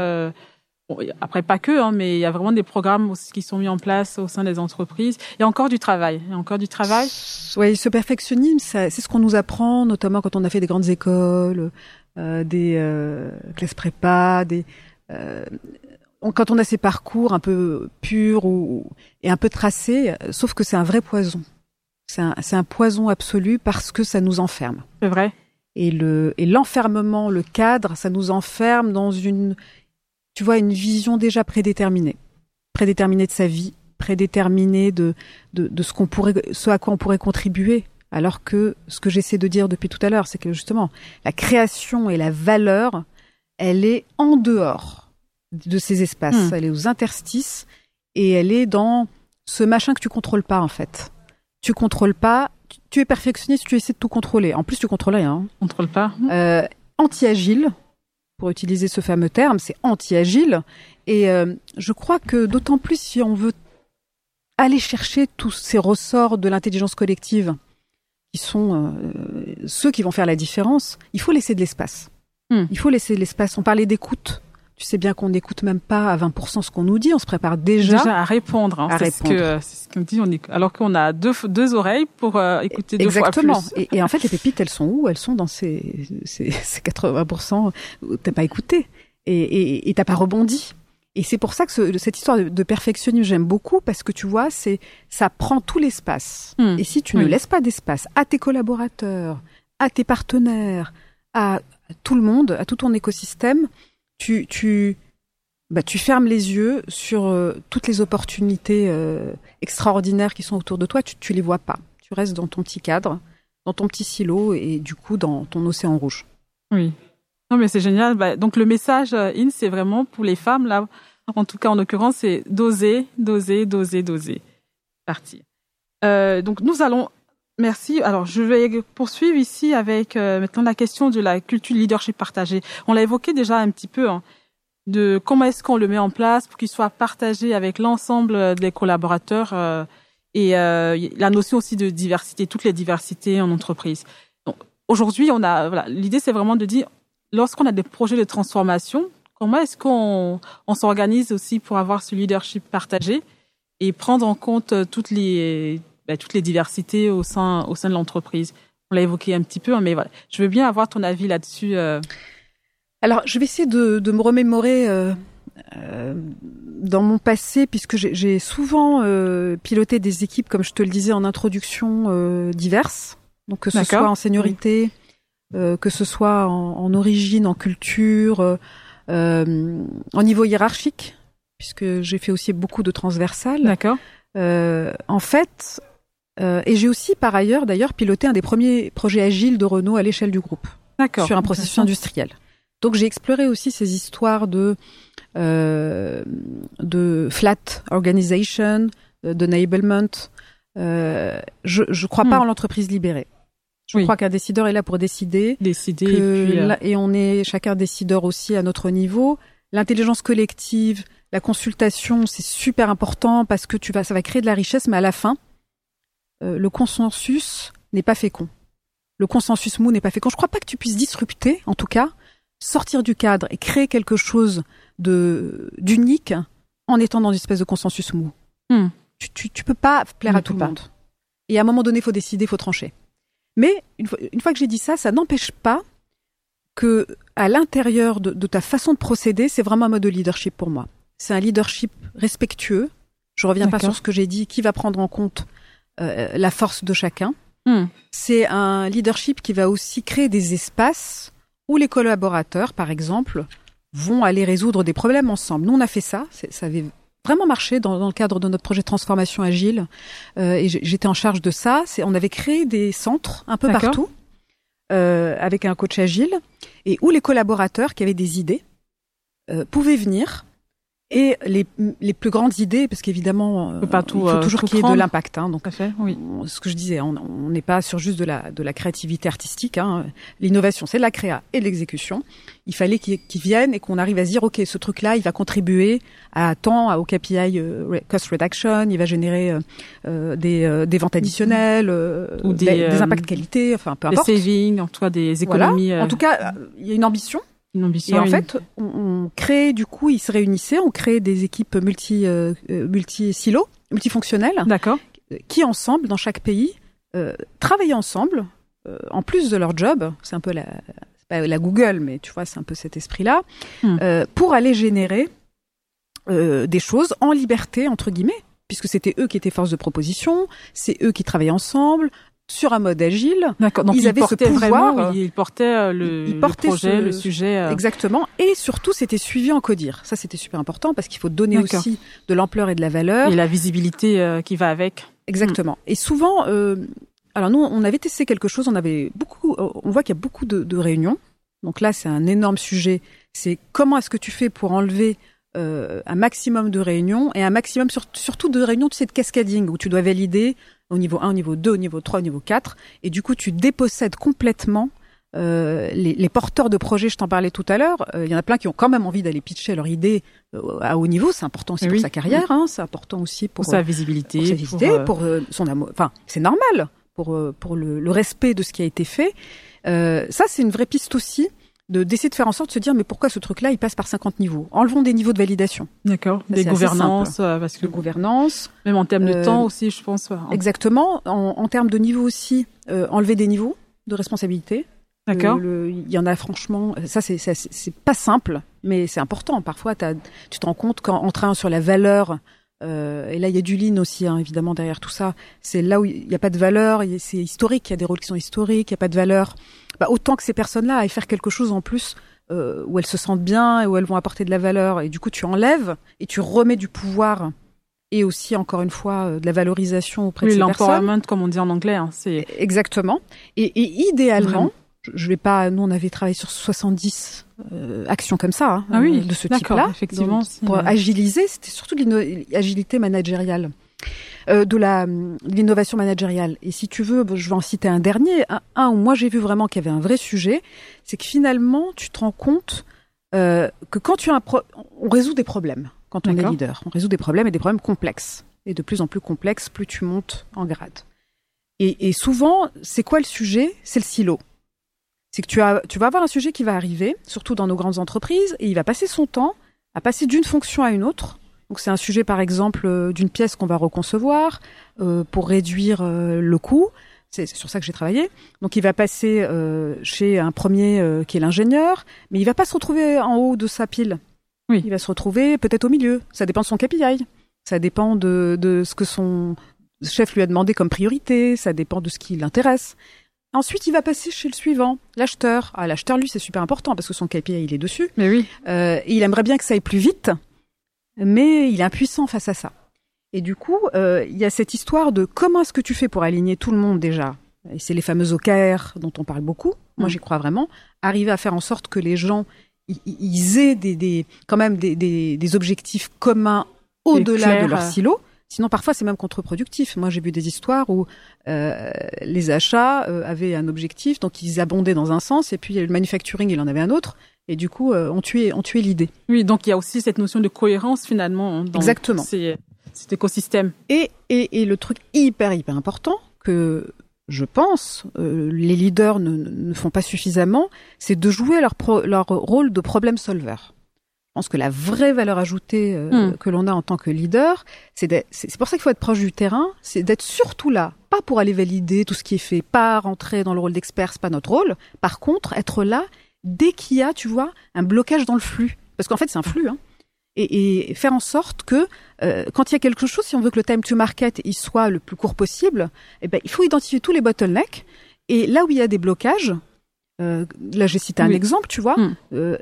après pas que, hein, mais il y a vraiment des programmes aussi qui sont mis en place au sein des entreprises. Il y a encore du travail. Il y a encore du travail. Oui, ce perfectionnisme, c'est ce qu'on nous apprend, notamment quand on a fait des grandes écoles, euh, des euh, classes prépa, des euh, quand on a ces parcours un peu purs ou, et un peu tracés. Sauf que c'est un vrai poison. C'est un, un poison absolu parce que ça nous enferme. C'est vrai. Et le et l'enfermement, le cadre, ça nous enferme dans une tu vois, une vision déjà prédéterminée, prédéterminée de sa vie, prédéterminée de, de, ce qu'on pourrait, ce à quoi on pourrait contribuer. Alors que ce que j'essaie de dire depuis tout à l'heure, c'est que justement, la création et la valeur, elle est en dehors de ces espaces. Hmm. Elle est aux interstices et elle est dans ce machin que tu contrôles pas, en fait. Tu contrôles pas, tu, es perfectionniste, tu essaies de tout contrôler. En plus, tu contrôles rien. Hein. Contrôle pas. Euh, anti-agile, pour utiliser ce fameux terme, c'est anti-agile. Et euh, je crois que d'autant plus si on veut aller chercher tous ces ressorts de l'intelligence collective, qui sont euh, ceux qui vont faire la différence, il faut laisser de l'espace. Hmm. Il faut laisser de l'espace. On parlait d'écoute tu sais bien qu'on n'écoute même pas à 20% ce qu'on nous dit, on se prépare déjà, déjà à répondre. Hein, à c'est répondre. Ce qu'on dit, on alors qu'on a deux, deux oreilles pour euh, écouter deux Exactement. fois plus. Et, et en fait, les pépites, elles sont où? Elles sont dans ces, ces, ces 80% où t'as pas écouté et, et, t'as pas rebondi. Et c'est pour ça que ce, cette histoire de, perfectionnisme, j'aime beaucoup parce que tu vois, c'est ça prend tout l'espace. Hmm. Et si tu ne laisses pas d'espace à tes collaborateurs, à tes partenaires, à tout le monde, à tout ton écosystème, tu, tu, bah, tu fermes les yeux sur euh, toutes les opportunités euh, extraordinaires qui sont autour de toi, tu, tu les vois pas. Tu restes dans ton petit cadre, dans ton petit silo et du coup dans ton océan rouge. Oui. Non mais c'est génial. Bah, donc le message euh, in c'est vraiment pour les femmes là. En tout cas en l'occurrence c'est d'oser, d'oser, d'oser, d'oser. Partir. Euh, donc nous allons Merci. Alors, je vais poursuivre ici avec euh, maintenant la question de la culture leadership partagée. On l'a évoqué déjà un petit peu, hein, de comment est-ce qu'on le met en place pour qu'il soit partagé avec l'ensemble des collaborateurs euh, et euh, la notion aussi de diversité, toutes les diversités en entreprise. Donc, aujourd'hui, on a voilà, l'idée c'est vraiment de dire lorsqu'on a des projets de transformation, comment est-ce qu'on on, s'organise aussi pour avoir ce leadership partagé et prendre en compte toutes les bah, toutes les diversités au sein, au sein de l'entreprise. On l'a évoqué un petit peu, hein, mais voilà. Je veux bien avoir ton avis là-dessus. Euh. Alors, je vais essayer de, de me remémorer euh, dans mon passé, puisque j'ai souvent piloté des équipes, comme je te le disais en introduction, diverses, donc que ce soit en seniorité, que ce soit en, en origine, en culture, en niveau hiérarchique, puisque j'ai fait aussi beaucoup de transversales. D'accord. en fait, euh, et j'ai aussi, par ailleurs, d'ailleurs, piloté un des premiers projets agiles de Renault à l'échelle du groupe. Sur un processus industriel. Donc j'ai exploré aussi ces histoires de euh, de flat organization, d'enablement. Euh, je je crois pas hmm. en l'entreprise libérée. Je crois qu'un décideur est là pour décider. Décider. et, et on est chacun décideur aussi à notre niveau. L'intelligence collective, la consultation, c'est super important parce que tu vas, ça va créer de la richesse, mais à la fin, euh, le consensus n'est pas fécond. Le consensus mou n'est pas fécond. Je crois pas que tu puisses disrupter, en tout cas, sortir du cadre et créer quelque chose de d'unique en étant dans une espèce de consensus mou. Hmm. Tu, tu, tu, peux pas plaire à tout le monde. Et à un moment donné, il faut décider, il faut trancher. Mais une fois, une fois que j'ai dit ça, ça n'empêche pas que à l'intérieur de, de, ta façon de procéder, c'est vraiment un mode de leadership pour moi. C'est un leadership respectueux. Je reviens pas sur ce que j'ai dit, qui va prendre en compte euh, la force de chacun. Hmm. C'est un leadership qui va aussi créer des espaces où les collaborateurs, par exemple, vont aller résoudre des problèmes ensemble. Nous, on a fait ça. Ça avait vraiment marché dans, le cadre de notre projet de transformation agile. Euh, et j'étais en charge de ça. On avait créé des centres un peu partout euh, avec un coach agile et où les collaborateurs qui avaient des idées pouvaient venir et les, les plus grandes idées, parce qu'évidemment, euh, il faut euh, toujours qu'il y ait de l'impact. Hein, donc, fait, oui. ce que je disais, on n'est pas sur juste de la de la créativité artistique. Hein. L'innovation, c'est de la créa et de l'exécution. Il fallait qu'ils viennent et qu'on arrive à se dire, ok, ce truc-là, il va contribuer à temps au KPI euh, cost reduction, il va générer euh, des, des ventes additionnelles, ou des, des, impacts qualité, enfin peu importe. Des savings, en tout cas des économies. En tout cas, il y a une ambition et en fait, on, on, crée du coup, ils se réunissaient, on crée des équipes multi euh, euh multi silos, multifonctionnelles, d'accord, qui ensemble dans chaque pays euh, travaillaient ensemble, euh, en plus de leur job. C'est un peu la, pas la Google, mais tu vois, c'est un peu cet esprit-là, hmm. pour aller générer des choses en liberté entre guillemets puisque c'était eux qui étaient force de proposition, c'est eux qui travaillaient ensemble, sur un mode agile. D'accord. Donc ils, avaient ce pouvoir. Vraiment, ils portaient euh, le, ils portaient le projet, le sujet. Euh. Exactement. Et surtout, c'était suivi en codir. Ça, c'était super important parce qu'il faut donner aussi de l'ampleur et de la valeur. Et la visibilité euh, qui va avec. Exactement. Et souvent, euh, alors nous, on avait testé quelque chose. On avait beaucoup. On voit qu'il y a beaucoup de, de réunions. Donc là, c'est un énorme sujet. C'est comment est-ce que tu fais pour enlever euh, un maximum de réunions et un maximum surtout de réunions, tu sais, de cascading où tu dois valider au niveau 1, au niveau 2, au niveau 3, au niveau 4. Et du coup, tu dépossèdes complètement euh, les, les, porteurs de projets, je t'en parlais tout à l'heure, euh, il y en a plein qui ont quand même envie d'aller pitcher leur idée euh, à haut niveau. C'est important aussi pour sa carrière, hein, c'est important aussi pour, sa visibilité, pour, sa pour, son amour. Enfin, c'est normal pour pour le, le, respect de ce qui a été fait. ça, c'est une vraie piste aussi d'essayer de faire en sorte de se dire mais pourquoi ce truc-là il passe par 50 niveaux? Enlevons des niveaux de validation. D'accord. Des gouvernances, euh, parce que de gouvernance. Même en termes de euh, temps aussi, je pense. Exactement. En, en termes de niveau aussi, euh, enlever des niveaux de responsabilité. D'accord. Il y en a franchement, ça c'est c'est pas simple, mais c'est important. Parfois, as, tu te rends compte qu'en travaillant sur la valeur euh, et là, il y a du lean aussi, hein, évidemment, derrière tout ça. C'est là où il n'y a pas de valeur, c'est historique, il y a des rôles qui sont historiques, il n'y a pas de valeur. Bah, autant que ces personnes-là aillent faire quelque chose en plus euh, où elles se sentent bien et où elles vont apporter de la valeur. Et du coup, tu enlèves et tu remets du pouvoir et aussi, encore une fois, euh, de la valorisation auprès de ces personnes. l'empowerment, comme on dit en anglais. Hein, c'est Exactement. Et, et idéalement, je vais pas. Nous, on avait travaillé sur 70 euh, actions comme ça, hein, ah oui, de ce type-là. Effectivement, pour agiliser, c'était surtout de l'agilité managériale, euh, de la l'innovation managériale. Et si tu veux, je vais en citer un dernier, un, où moi j'ai vu vraiment qu'il y avait un vrai sujet, c'est que finalement, tu te rends compte euh, que quand tu as un pro on résout des problèmes quand on est leader, on résout des problèmes et des problèmes complexes. Et de plus en plus complexes, plus tu montes en grade. Et, et souvent, c'est quoi le sujet? C'est le silo c'est que tu, as, tu vas avoir un sujet qui va arriver, surtout dans nos grandes entreprises, et il va passer son temps à passer d'une fonction à une autre. Donc c'est un sujet par exemple euh, d'une pièce qu'on va reconcevoir euh, pour réduire euh, le coût. C'est sur ça que j'ai travaillé. Donc il va passer euh, chez un premier qui est l'ingénieur, mais il va pas se retrouver en haut de sa pile. Oui. Il va se retrouver peut-être au milieu. Ça dépend de son KPI. Ça dépend de, de ce que son chef lui a demandé comme priorité. Ça dépend de ce qui l'intéresse. Ensuite, il va passer chez le suivant, l'acheteur. Ah, l'acheteur, lui, c'est super important parce que son KPI, il est dessus. Mais oui. Euh, il aimerait bien que ça aille plus vite, mais il est impuissant face à ça. Et du coup, euh, il y a cette histoire de comment est-ce que tu fais pour aligner tout le monde déjà? Et c'est les fameux OKR dont on parle beaucoup. Moi, mm. j'y crois vraiment. Arriver à faire en sorte que les gens ils aient des, des, quand même des, des, des objectifs communs au-delà de leur silo. Sinon, parfois, c'est même contre-productif. Moi, j'ai vu des histoires où euh, les achats euh, avaient un objectif, donc ils abondaient dans un sens, et puis le manufacturing, il en avait un autre, et du coup, euh, on tuait, on tuait l'idée. Oui, donc il y a aussi cette notion de cohérence finalement dans Exactement. cet écosystème. Et, et, et le truc hyper, hyper important que je pense, euh, les leaders ne, ne, font pas suffisamment, c'est de jouer leur, leur rôle de problème solver. Je pense que la vraie valeur ajoutée euh, hmm. que l'on a en tant que leader, c'est c'est pour ça qu'il faut être proche du terrain, c'est d'être surtout là, pas pour aller valider tout ce qui est fait, pas rentrer dans le rôle d'expert, c'est pas notre rôle. Par contre, être là dès qu'il y a, tu vois, un blocage dans le flux, parce qu'en fait c'est un flux. Hein et, et, faire en sorte que euh, quand il y a quelque chose, si on veut que le time to market il soit le plus court possible, eh ben, il faut identifier tous les bottlenecks. Et là où il y a des blocages, euh, là j'ai cité un exemple, tu vois, hmm. euh,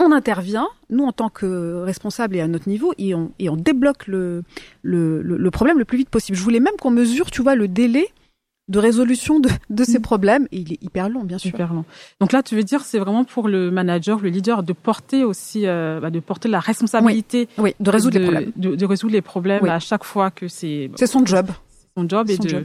on intervient, nous en tant que responsables et à notre niveau, et on, et on débloque le, le, le, problème le plus vite possible. Je voulais même qu'on mesure, tu vois, le délai de résolution de, de ces mm. problèmes. Et il est hyper long, bien sûr. Hyper long. Donc là, tu veux dire, c'est vraiment pour le manager, le leader, de porter aussi, euh, bah, de porter la responsabilité. Oui, de résoudre les problèmes. De, résoudre les problèmes à chaque fois que c'est. C'est son job. Son job et de.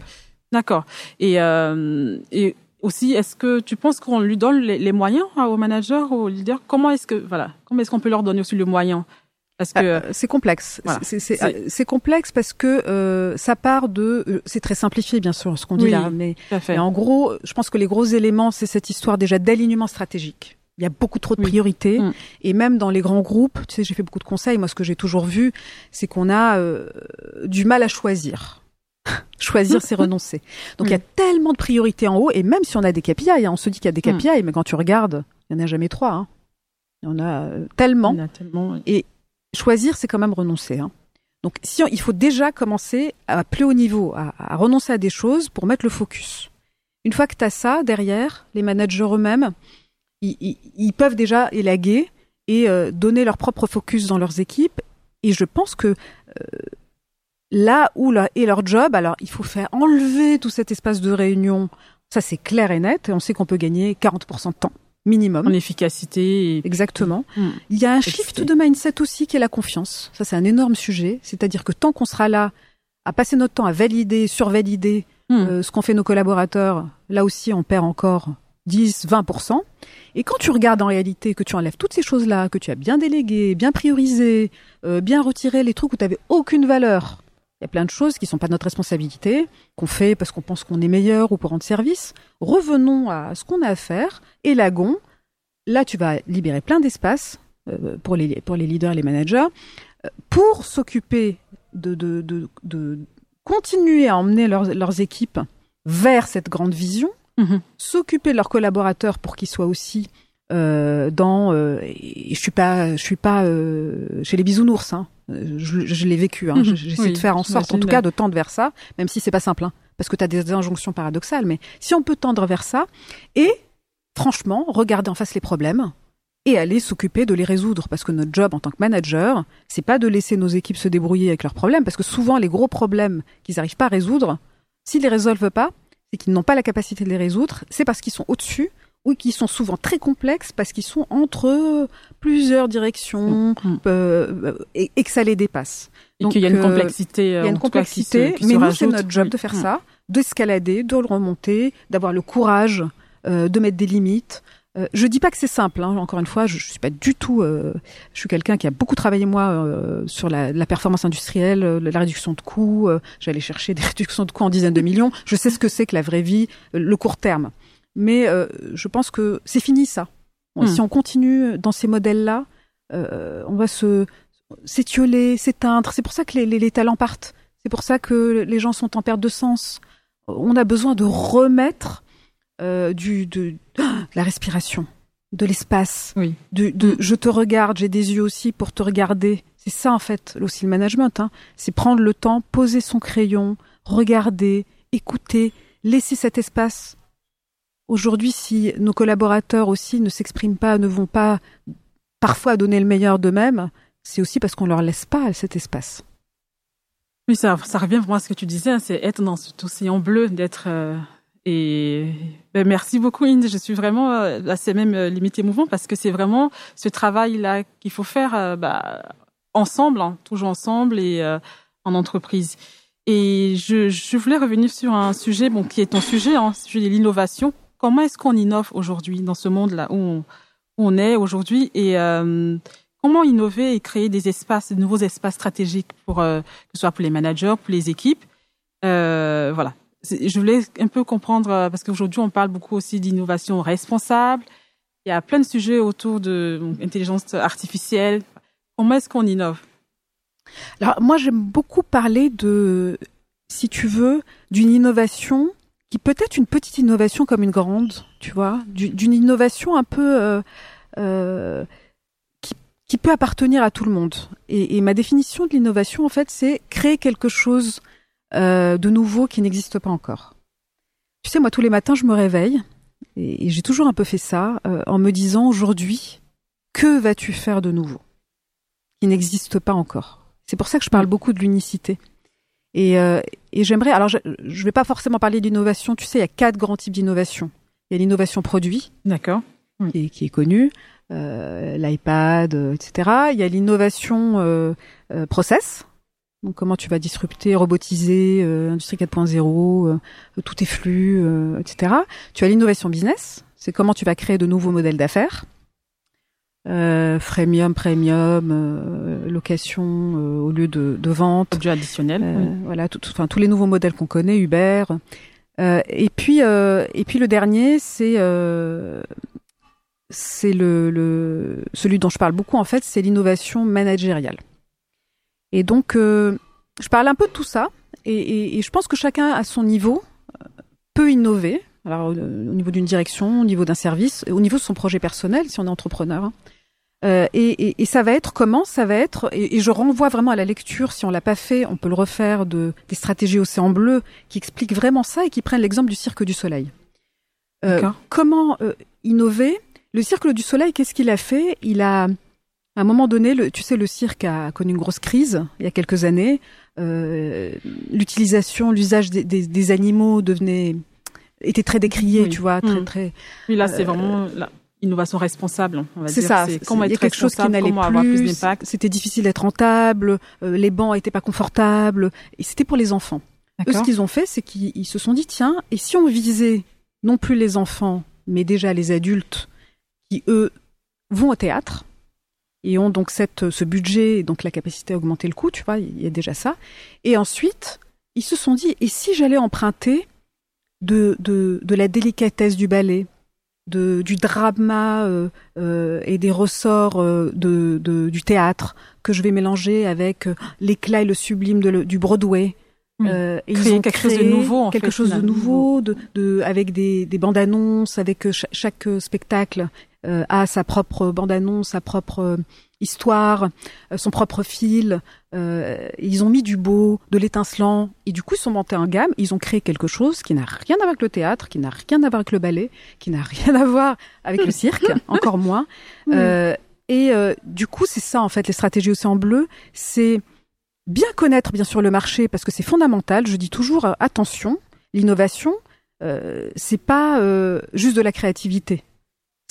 D'accord. Et euh, et aussi, est-ce que tu penses qu'on lui donne les, les moyens hein, au manager, au leader? Comment est-ce que voilà, comment est-ce qu'on peut leur donner aussi le moyen? Parce que euh, c'est complexe. C'est complexe parce que euh, ça part de. Euh, c'est très simplifié bien sûr ce qu'on dit là, mais, en gros, je pense que les gros éléments, c'est cette histoire déjà d'alignement stratégique. Il y a beaucoup trop de priorités mm. et même dans les grands groupes, tu sais, j'ai fait beaucoup de conseils. Moi, ce que j'ai toujours vu, c'est qu'on a du mal à choisir. choisir, c'est renoncer. Donc il y a tellement de priorités en haut et même si on a des KPI, hein, on se dit qu'il y a des mm. KPI, mais quand tu regardes, il n'y en a jamais trois. Hein. Il y en a tellement. Il y en a tellement Et choisir, c'est quand même renoncer. Hein. Donc, il faut déjà commencer à plus haut niveau, à, renoncer à des choses pour mettre le focus. Une fois que tu as ça derrière, les managers eux-mêmes, ils, peuvent déjà élaguer et euh, donner leur propre focus dans leurs équipes. Et je pense que euh, là où est leur job, alors il faut faire enlever tout cet espace de réunion. Ça, c'est clair et net. Et on sait qu'on peut gagner 40% de temps minimum. En efficacité. Exactement. Mm. Il y a un shift de mindset aussi qui est la confiance. Ça, c'est un énorme sujet. C'est-à-dire que tant qu'on sera là à passer notre temps à valider, survalider mm. euh, ce qu'ont fait nos collaborateurs, là aussi, on perd encore 10, 20%. Et quand tu regardes en réalité que tu enlèves toutes ces choses-là, que tu as bien délégué, bien priorisé, euh, bien retiré les trucs où tu n'avais aucune valeur, il y a plein de choses qui sont pas notre responsabilité, qu'on fait parce qu'on pense qu'on est meilleur ou pour rendre service. Revenons à ce qu'on a à faire, élagons. Là, tu vas libérer plein d'espace euh, pour, les, pour les leaders, les managers, euh, pour s'occuper de, de, de, de, continuer à emmener leurs, leurs équipes vers cette grande vision, mm-hmm. s'occuper de leurs collaborateurs pour qu'ils soient aussi euh, dans. Euh, je suis pas, je suis pas euh, chez les bisounours. Hein. Je, je l'ai vécu. Hein. Mhm. J'essaie de faire en sorte, en tout cas, de tendre vers ça, même si c'est pas simple, hein, parce que tu as des injonctions paradoxales. Mais si on peut tendre vers ça et franchement regarder en face les problèmes et aller s'occuper de les résoudre, parce que notre job en tant que manager, c'est pas de laisser nos équipes se débrouiller avec leurs problèmes, parce que souvent les gros problèmes qu'ils n'arrivent pas à résoudre, s'ils les résolvent pas, c'est qu'ils n'ont pas la capacité de les résoudre, c'est parce qu'ils sont au-dessus oui, qui sont souvent très complexes parce qu'ils sont entre plusieurs directions mm. euh, et, que ça les dépasse. Et qu'il y a une complexité. Euh, il y a une complexité, mais nous, c'est notre job de faire mm. ça, d'escalader, de le remonter, d'avoir le courage euh, de mettre des limites. Euh, je dis pas que c'est simple. Hein, encore une fois, je, je suis pas du tout. Euh, je suis quelqu'un qui a beaucoup travaillé moi euh, sur la, la, performance industrielle, la réduction de coûts. J'allais chercher des réductions de coûts en dizaines de millions. Je sais ce que c'est que la vraie vie, le court terme. Mais euh, je pense que c'est fini ça. Hmm. Si on continue dans ces modèles-là, euh, on va se s'étioler, s'éteindre. C'est pour ça que les, les, les talents partent. C'est pour ça que les gens sont en perte de sens. On a besoin de remettre euh, du, de, de, la respiration. de l'espace, oui. de, de je te regarde, j'ai des yeux aussi pour te regarder. C'est ça en fait aussi le management. Hein. C'est prendre le temps, poser son crayon, regarder, écouter, laisser cet espace. Aujourd'hui, si nos collaborateurs aussi ne s'expriment pas, ne vont pas parfois donner le meilleur d'eux-mêmes, c'est aussi parce qu'on leur laisse pas cet espace. Oui, ça, revient vraiment à ce que tu disais, hein, c'est être dans ce océan bleu, d'être euh, et ben, merci beaucoup Inde. Je suis vraiment euh, assez même euh, limité mouvement parce que c'est vraiment ce travail là qu'il faut faire bah, ensemble, hein, toujours ensemble et en entreprise. Et je, je, voulais revenir sur un sujet bon qui est ton sujet, hein, sujet de l'innovation. Comment est-ce qu'on innove aujourd'hui dans ce monde là où on, on est aujourd'hui et Comment innover et créer des espaces, de nouveaux espaces stratégiques pour euh, que ce soit pour les managers, pour les équipes? Euh, voilà. Je voulais un peu comprendre euh, parce qu'aujourd'hui on parle beaucoup aussi d'innovation responsable. Il y a plein de sujets autour de l'intelligence artificielle. Comment est-ce qu'on innove? Alors moi j'aime beaucoup parler de, si tu veux, d'une innovation qui peut être une petite innovation comme une grande, tu vois, d'une innovation un peu euh, euh, qui peut appartenir à tout le monde. Et, et ma définition de l'innovation, en fait, c'est créer quelque chose euh, de nouveau qui n'existe pas encore. Tu sais, moi, tous les matins, je me réveille, et, j'ai toujours un peu fait ça, euh, en me disant aujourd'hui, que vas-tu faire de nouveau qui n'existe pas encore? C'est pour ça que je parle beaucoup de l'unicité. Et, euh, et j'aimerais, alors je ne vais pas forcément parler d'innovation, tu sais, il y a quatre grands types d'innovation. Il y a l'innovation produit, d'accord, qui, qui, est connue. Euh, l'iPad, euh, etc. Il y a l'innovation euh, process. Donc comment tu vas disrupter, robotiser, industrie 4.0, tout est flux, etc. Tu as l'innovation business, c'est comment tu vas créer de nouveaux modèles d'affaires. Euh, freemium, premium, location au lieu de, de vente. Objet additionnel. Voilà, tout, enfin tous les nouveaux modèles qu'on connaît, Uber. et puis et puis le dernier, c'est c'est le, le, celui dont je parle beaucoup en fait, c'est l'innovation managériale. Et donc, euh, je parle un peu de tout ça, et, et, et, je pense que chacun à son niveau euh, peut innover. Alors, au niveau d'une direction, au niveau d'un service, au niveau de son projet personnel, si on est entrepreneur. Euh, et, et, ça va être comment Ça va être, et, je renvoie vraiment à la lecture, si on l'a pas fait, on peut le refaire, de, des stratégies Océan Bleu, qui expliquent vraiment ça et qui prennent l'exemple du Cirque du Soleil. Euh, comment euh, innover? Le Cirque du Soleil, qu'est-ce qu'il a fait? Il a, à un moment donné, le, tu sais, le cirque a connu une grosse crise il y a quelques années. Euh, L'utilisation, l'usage des, des, des, animaux devenait était très décrié, tu vois, très mmh. très. Oui, là, c'est euh, vraiment l'innovation responsable. C'est ça. Comment être il y a quelque chose qui n'allait plus. C'était difficile d'être rentable. Euh, les bancs étaient pas confortables. Et c'était pour les enfants. Eux, ce qu'ils ont fait, c'est qu'ils se sont dit tiens, et si on visait non plus les enfants, mais déjà les adultes qui eux vont au théâtre et ont donc cette, ce budget, donc la capacité à augmenter le coût, tu vois, il y a déjà ça. Et ensuite, ils se sont dit, et si j'allais emprunter de, de, de la délicatesse du ballet, de, du drama euh, euh, et des ressorts euh, de, de, du théâtre que je vais mélanger avec euh, l'éclat et le sublime de du Broadway, euh, et ils ont quelque chose de nouveau, en quelque chose de nouveau, de, de, avec des, des bandes annonces, avec chaque spectacle euh, a sa propre bande-annonce, sa propre euh, histoire, euh, son propre fil. ils ont mis du beau, de l'étincelant, et du coup ils sont montés en gamme. Ils ont créé quelque chose qui n'a rien à voir avec le théâtre, qui n'a rien à voir avec le ballet, qui n'a rien à voir avec le cirque, encore moins. et du coup c'est ça en fait les stratégies Océan Bleu, c'est bien connaître bien sûr le marché parce que c'est fondamental. Je dis toujours attention, l'innovation, euh, c'est pas juste de la créativité.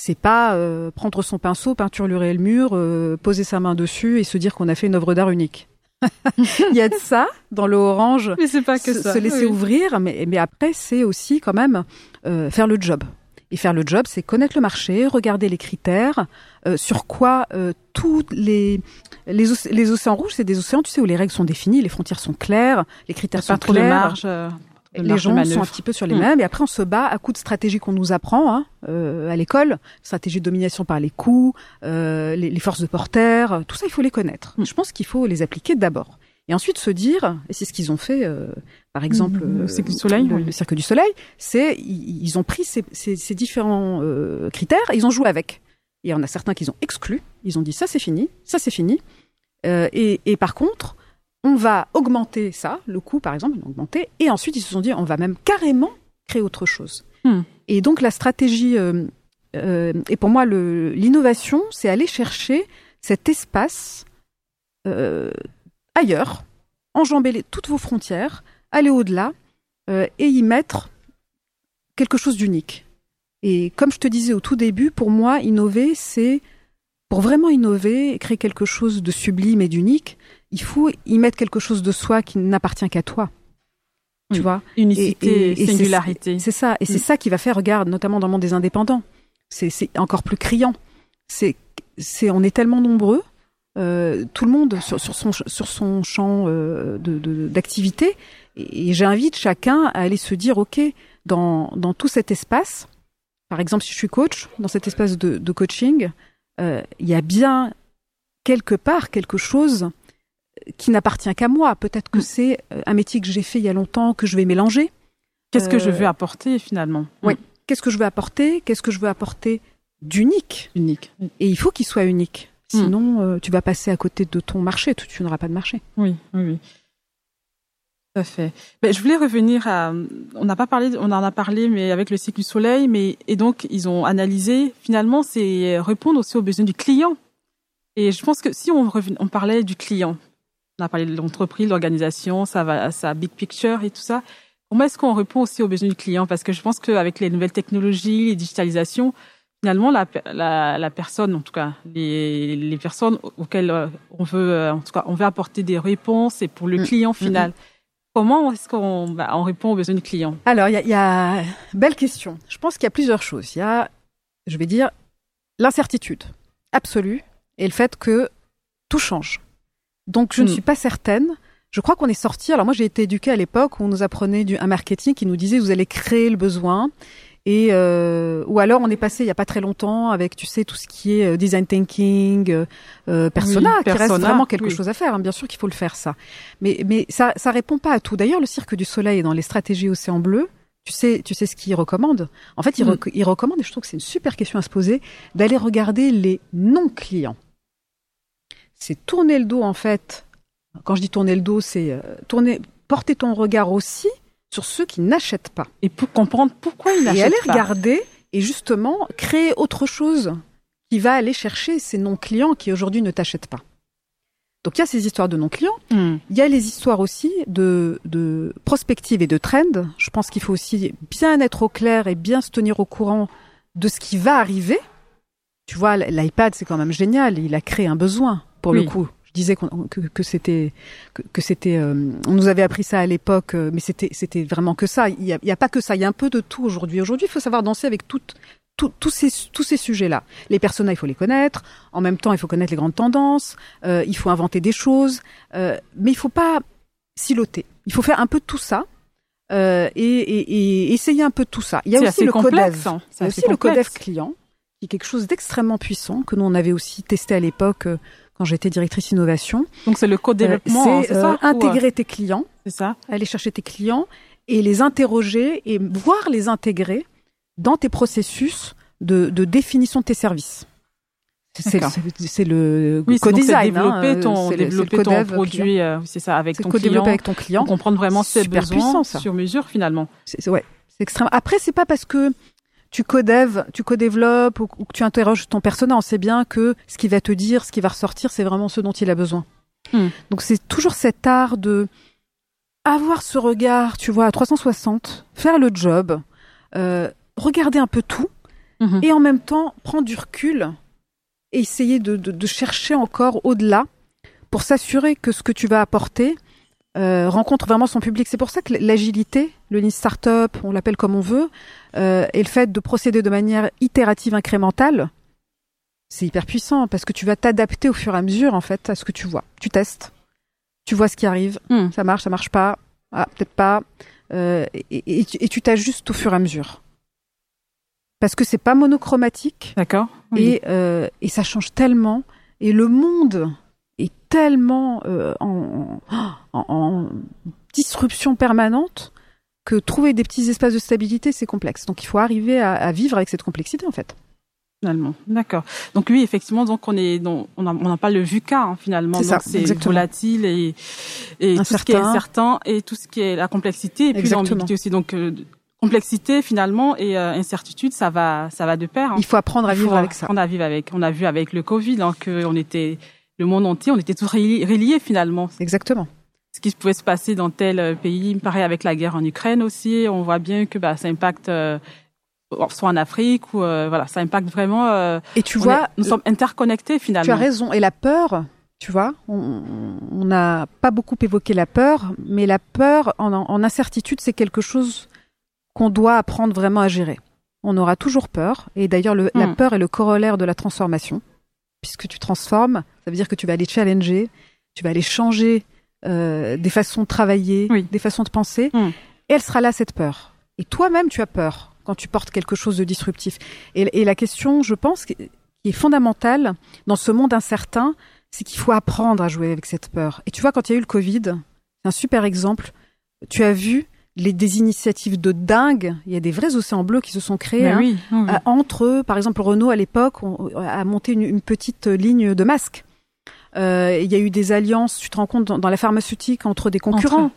C'est pas euh, prendre son pinceau, peinturer le mur, euh, poser sa main dessus et se dire qu'on a fait une œuvre d'art unique. Il y a de ça dans le orange. Mais c'est pas que se, ça. Se laisser ouvrir, mais, mais après c'est aussi quand même euh, faire le job. Et faire le job, c'est connaître le marché, regarder les critères, sur quoi tous les les, les océans rouges, c'est des océans, tu sais, où les règles sont définies, les frontières sont claires, les critères sont clairs. De marge, les gens sont un petit peu sur les mm. mêmes. Et après, on se bat à coups de stratégies qu'on nous apprend hein, euh, à l'école, stratégie de domination par les coups, euh, les, les, forces de porter, tout ça, il faut les connaître. Mm. Je pense qu'il faut les appliquer d'abord. Et ensuite se dire, et c'est ce qu'ils ont fait, euh, par exemple, le euh, Cirque du Soleil, le, Cirque du Soleil, c'est ils, ont pris ces, ces, ces différents euh, critères, et ils ont joué avec. il y en a certains qu'ils ont exclus. Ils ont dit ça c'est fini, ça c'est fini. Euh, et, et, par contre, on va augmenter ça, le coût par exemple, augmenter, et ensuite ils se sont dit on va même carrément créer autre chose. Hmm. Et donc la stratégie, euh, euh, et pour moi l'innovation, c'est aller chercher cet espace euh, ailleurs, enjamber toutes vos frontières, aller au-delà et y mettre quelque chose d'unique. Et comme je te disais au tout début, pour moi, innover, c'est pour vraiment innover et créer quelque chose de sublime et d'unique, il faut y mettre quelque chose de soi qui n'appartient qu'à toi. Tu vois? Unicité, et, singularité. C'est ça. Et c'est mm. ça qui va faire, regarde, notamment dans le monde des indépendants. C'est encore plus criant. C'est, c'est, on est tellement nombreux, euh, tout le monde sur, sur, son, sur son champ euh, de, d'activité. Et, j'invite chacun à aller se dire, OK, dans, dans tout cet espace, par exemple, si je suis coach, dans cet espace de, de coaching, euh, il y a bien quelque part quelque chose qui n'appartient qu'à moi. Peut-être que mm. c'est euh, un métier que j'ai fait il y a longtemps que je vais mélanger. Qu'est-ce que je euh, veux apporter finalement? Oui. Mm. Qu'est-ce que je veux apporter? Qu'est-ce que je veux apporter d'unique? Unique. Et il faut qu'il soit unique. Mm. Sinon, tu vas passer à côté de ton marché. Tu, tu n'auras pas de marché. Oui, oui, oui. Tout à fait. Mais je voulais revenir à. On n'a pas parlé, on en a parlé, mais avec le cycle du soleil, mais et donc ils ont analysé. Finalement, c'est répondre aussi aux besoins du client. Et je pense que si on, on parlait du client, on a parlé de l'entreprise, l'organisation, ça va, ça big picture et tout ça. Comment est-ce qu'on répond aussi aux besoins du client? Parce que je pense qu'avec les nouvelles technologies, les digitalisations, finalement, la, la, la personne, en tout cas, les, les personnes auxquelles euh, on veut, euh, en tout cas, on veut apporter des réponses et pour le mm. client mm, final. Mm. Comment est-ce qu'on bah, on répond aux besoins du client? Alors, il y a, y a belle question. Je pense qu'il y a plusieurs choses. Il y a, je vais dire, l'incertitude absolue et le fait que tout change. Donc je ne hmm. suis pas certaine. Je crois qu'on est sorti. Alors moi j'ai été éduquée à l'époque où on nous apprenait du, un marketing qui nous disait vous allez créer le besoin. Et euh, ou alors on est passé il y a pas très longtemps avec tu sais tout ce qui est euh, design thinking, euh, euh persona, qui reste vraiment quelque chose à faire. Hein. Bien sûr qu'il faut le faire ça, mais mais ça ça répond pas à tout. D'ailleurs le Cirque du Soleil dans les stratégies Océan Bleu, tu sais tu sais ce qu'il recommande. En fait il, hmm. il recommande et je trouve que c'est une super question à se poser d'aller regarder les non clients c'est tourner le dos en fait. Quand je dis tourner le dos, c'est euh, tourner, porter ton regard aussi sur ceux qui n'achètent pas. Et pour comprendre pourquoi ils n'achètent pas. Et aller regarder et justement créer autre chose qui va aller chercher ces non-clients qui aujourd'hui ne t'achètent pas. Donc il y a ces histoires de non-clients. Hmm. Il y a les histoires aussi de, de prospective et de trend. Je pense qu'il faut aussi bien être au clair et bien se tenir au courant de ce qui va arriver. Tu vois, l'iPad, c'est quand même génial. Il a créé un besoin pour le coup. Je disais que, que c'était que, c'était euh, on nous avait appris ça à l'époque, euh, mais c'était c'était vraiment que ça. Il y a, pas que ça. Il y a un peu de tout aujourd'hui. Aujourd'hui, il faut savoir danser avec toutes tous ces, tous ces sujets-là. Les personnages, il faut les connaître. En même temps, il faut connaître les grandes tendances. Euh, il faut inventer des choses. Euh, mais il faut pas siloter. Il faut faire un peu de tout ça. Euh, et, et, et, essayer un peu de tout ça. Il y a aussi le complexe, Hein. Aussi le codev client, qui est quelque chose d'extrêmement puissant que nous on avait aussi testé à l'époque quand j'étais directrice innovation. Donc c'est le co-développement, euh, c'est euh, intégrer tes clients. C'est ça. Aller chercher tes clients et les interroger et voir les intégrer dans tes processus de, de définition de tes services. C'est le oui, co-design. Hein, développer ton, développer ton produit, euh, c'est ça, avec ton client. avec ton client. Comprendre vraiment ses besoins puissant, ça. sur mesure finalement. C'est ouais, c'est extrêmement. Après, c'est pas parce que tu codeves, tu co-développes ou, que tu interroges ton persona, on sait bien que ce qui va te dire, ce qui va ressortir, c'est vraiment ce dont il a besoin. Hmm. Donc c'est toujours cet art de avoir ce regard, tu vois, à 360, faire le job, euh, regarder un peu tout, mhm. et en même temps prendre du recul et essayer de, de, de chercher encore au-delà pour s'assurer que ce que tu vas apporter euh, rencontre vraiment son public. C'est pour ça que l'agilité, le lean startup, on l'appelle comme on veut, euh, et le fait de procéder de manière itérative, incrémentale, c'est hyper puissant parce que tu vas t'adapter au fur et à mesure en fait à ce que tu vois. Tu testes, tu vois ce qui arrive, hmm. ça marche, ça marche pas, ah, peut-être pas, euh, et, tu t'ajustes au fur et à mesure parce que c'est pas monochromatique. D'accord. Et, euh, et ça change tellement. Et le monde est tellement euh, en, en, disruption permanente que trouver des petits espaces de stabilité, c'est complexe. Donc il faut arriver à, vivre avec cette complexité, en fait. finalement. D'accord. Donc oui, effectivement, donc on est, on n'a on pas le VUCA hein, finalement. C'est c'est volatile et, et tout ce qui est incertain et tout ce qui est la complexité et puis l'ambiguïté aussi. Donc euh, complexité finalement et euh, incertitude, ça va, ça va de pair. Hein. Il faut apprendre à vivre avec ça. On a vivre avec. On a vu avec le Covid hein, que on était le monde entier, on était tous reliés finalement. Exactement ce qui pouvait se passer dans tel euh, pays. Pareil avec la guerre en Ukraine aussi, on voit bien que bah, ça impacte soit en Afrique ou euh, voilà, ça impacte vraiment. Euh, et tu vois, nous sommes interconnectés finalement. Tu as raison. Et la peur, tu vois, on n'a pas beaucoup évoqué la peur, mais la peur en, en incertitude, c'est quelque chose qu'on doit apprendre vraiment à gérer. On aura toujours peur, et d'ailleurs la hmm. peur est le corollaire de la transformation, puisque tu transformes, ça veut dire que tu vas aller challenger, tu vas aller changer euh, des façons de travailler, des façons de penser, hmm. et elle sera là cette peur. Et toi-même, tu as peur quand tu portes quelque chose de disruptif. Et, la question, je pense, qui est fondamentale dans ce monde incertain, c'est qu'il faut apprendre à jouer avec cette peur. Et tu vois, quand il y a eu le Covid, c'est un super exemple. Tu as vu les, des initiatives de dingue. Il y a des vrais océans bleus qui se sont créés hein, euh, entre eux. Par exemple, Renault à l'époque a monté une, petite ligne de masques. Euh, il y a eu des alliances, tu te rends compte, dans, la pharmaceutique entre des concurrents.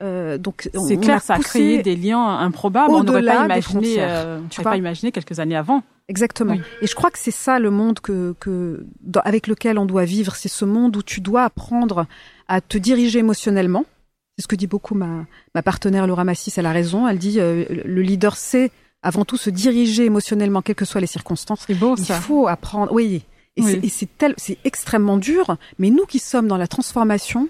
Euh, donc c'est clair, ça a créé des liens improbables. On n'aurait pas imaginé, euh, tu pas imaginé quelques années avant. Exactement. Et je crois que c'est ça le monde que, que avec lequel on doit vivre. C'est ce monde où tu dois apprendre à te diriger émotionnellement. C'est ce que dit beaucoup ma, ma partenaire Laura Massis. Elle a raison. Elle dit euh, le leader sait avant tout se diriger émotionnellement, quelles que soient les circonstances. C'est beau ça. Il faut apprendre. Oui. Et c'est c'est extrêmement dur. Mais nous qui sommes dans la transformation,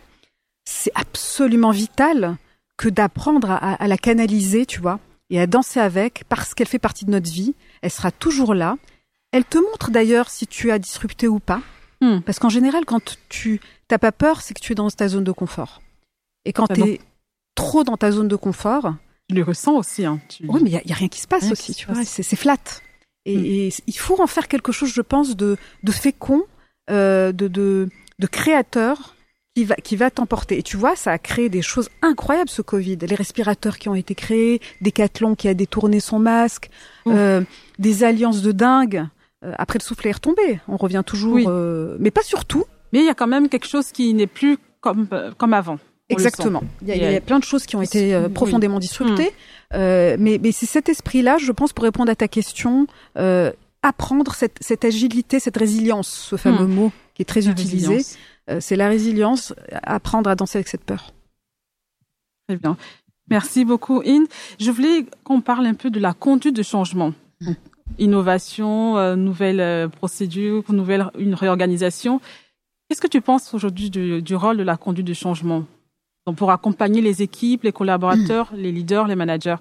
c'est absolument vital que d'apprendre à, la canaliser, tu vois, et à danser avec, parce qu'elle fait partie de notre vie. Elle sera toujours là. Elle te montre d'ailleurs si tu as disrupté ou pas. Hmm. Parce qu'en général, quand tu n'as pas peur, c'est que tu es dans ta zone de confort. Et quand tu es trop dans ta zone de confort... Tu le ressens aussi. Hein. Oui, mais il n'y a, rien qui se passe aussi, tu vois. C'est flat. Et, hmm. il faut en faire quelque chose, je pense, de, de fécond, euh, de, de, de créateur, qui va, qui va t'emporter. Et tu vois, ça a créé des choses incroyables, ce Covid. Les respirateurs qui ont été créés, Decathlon qui a détourné son masque, euh, des alliances de dingue. Euh, après, le souffle est retombé. On revient toujours, euh, mais pas sur tout. Mais il y a quand même quelque chose qui n'est plus comme, euh, comme avant. Exactement. Il y, a, plein de choses qui ont été euh, profondément disruptées. Hmm. mais mais c'est cet esprit-là, je pense, pour répondre à ta question, apprendre cette, cette agilité, cette résilience, ce fameux hmm. mot qui est très utilisé. Euh, c'est la résilience, apprendre à danser avec cette peur. Très bien. Merci beaucoup, In. Je voulais qu'on parle un peu de la conduite de changement. Innovation, euh, nouvelle euh, procédure, nouvelle une réorganisation. Qu'est-ce que tu penses aujourd'hui du, rôle de la conduite de changement? Donc pour accompagner les équipes, les collaborateurs, les leaders, les managers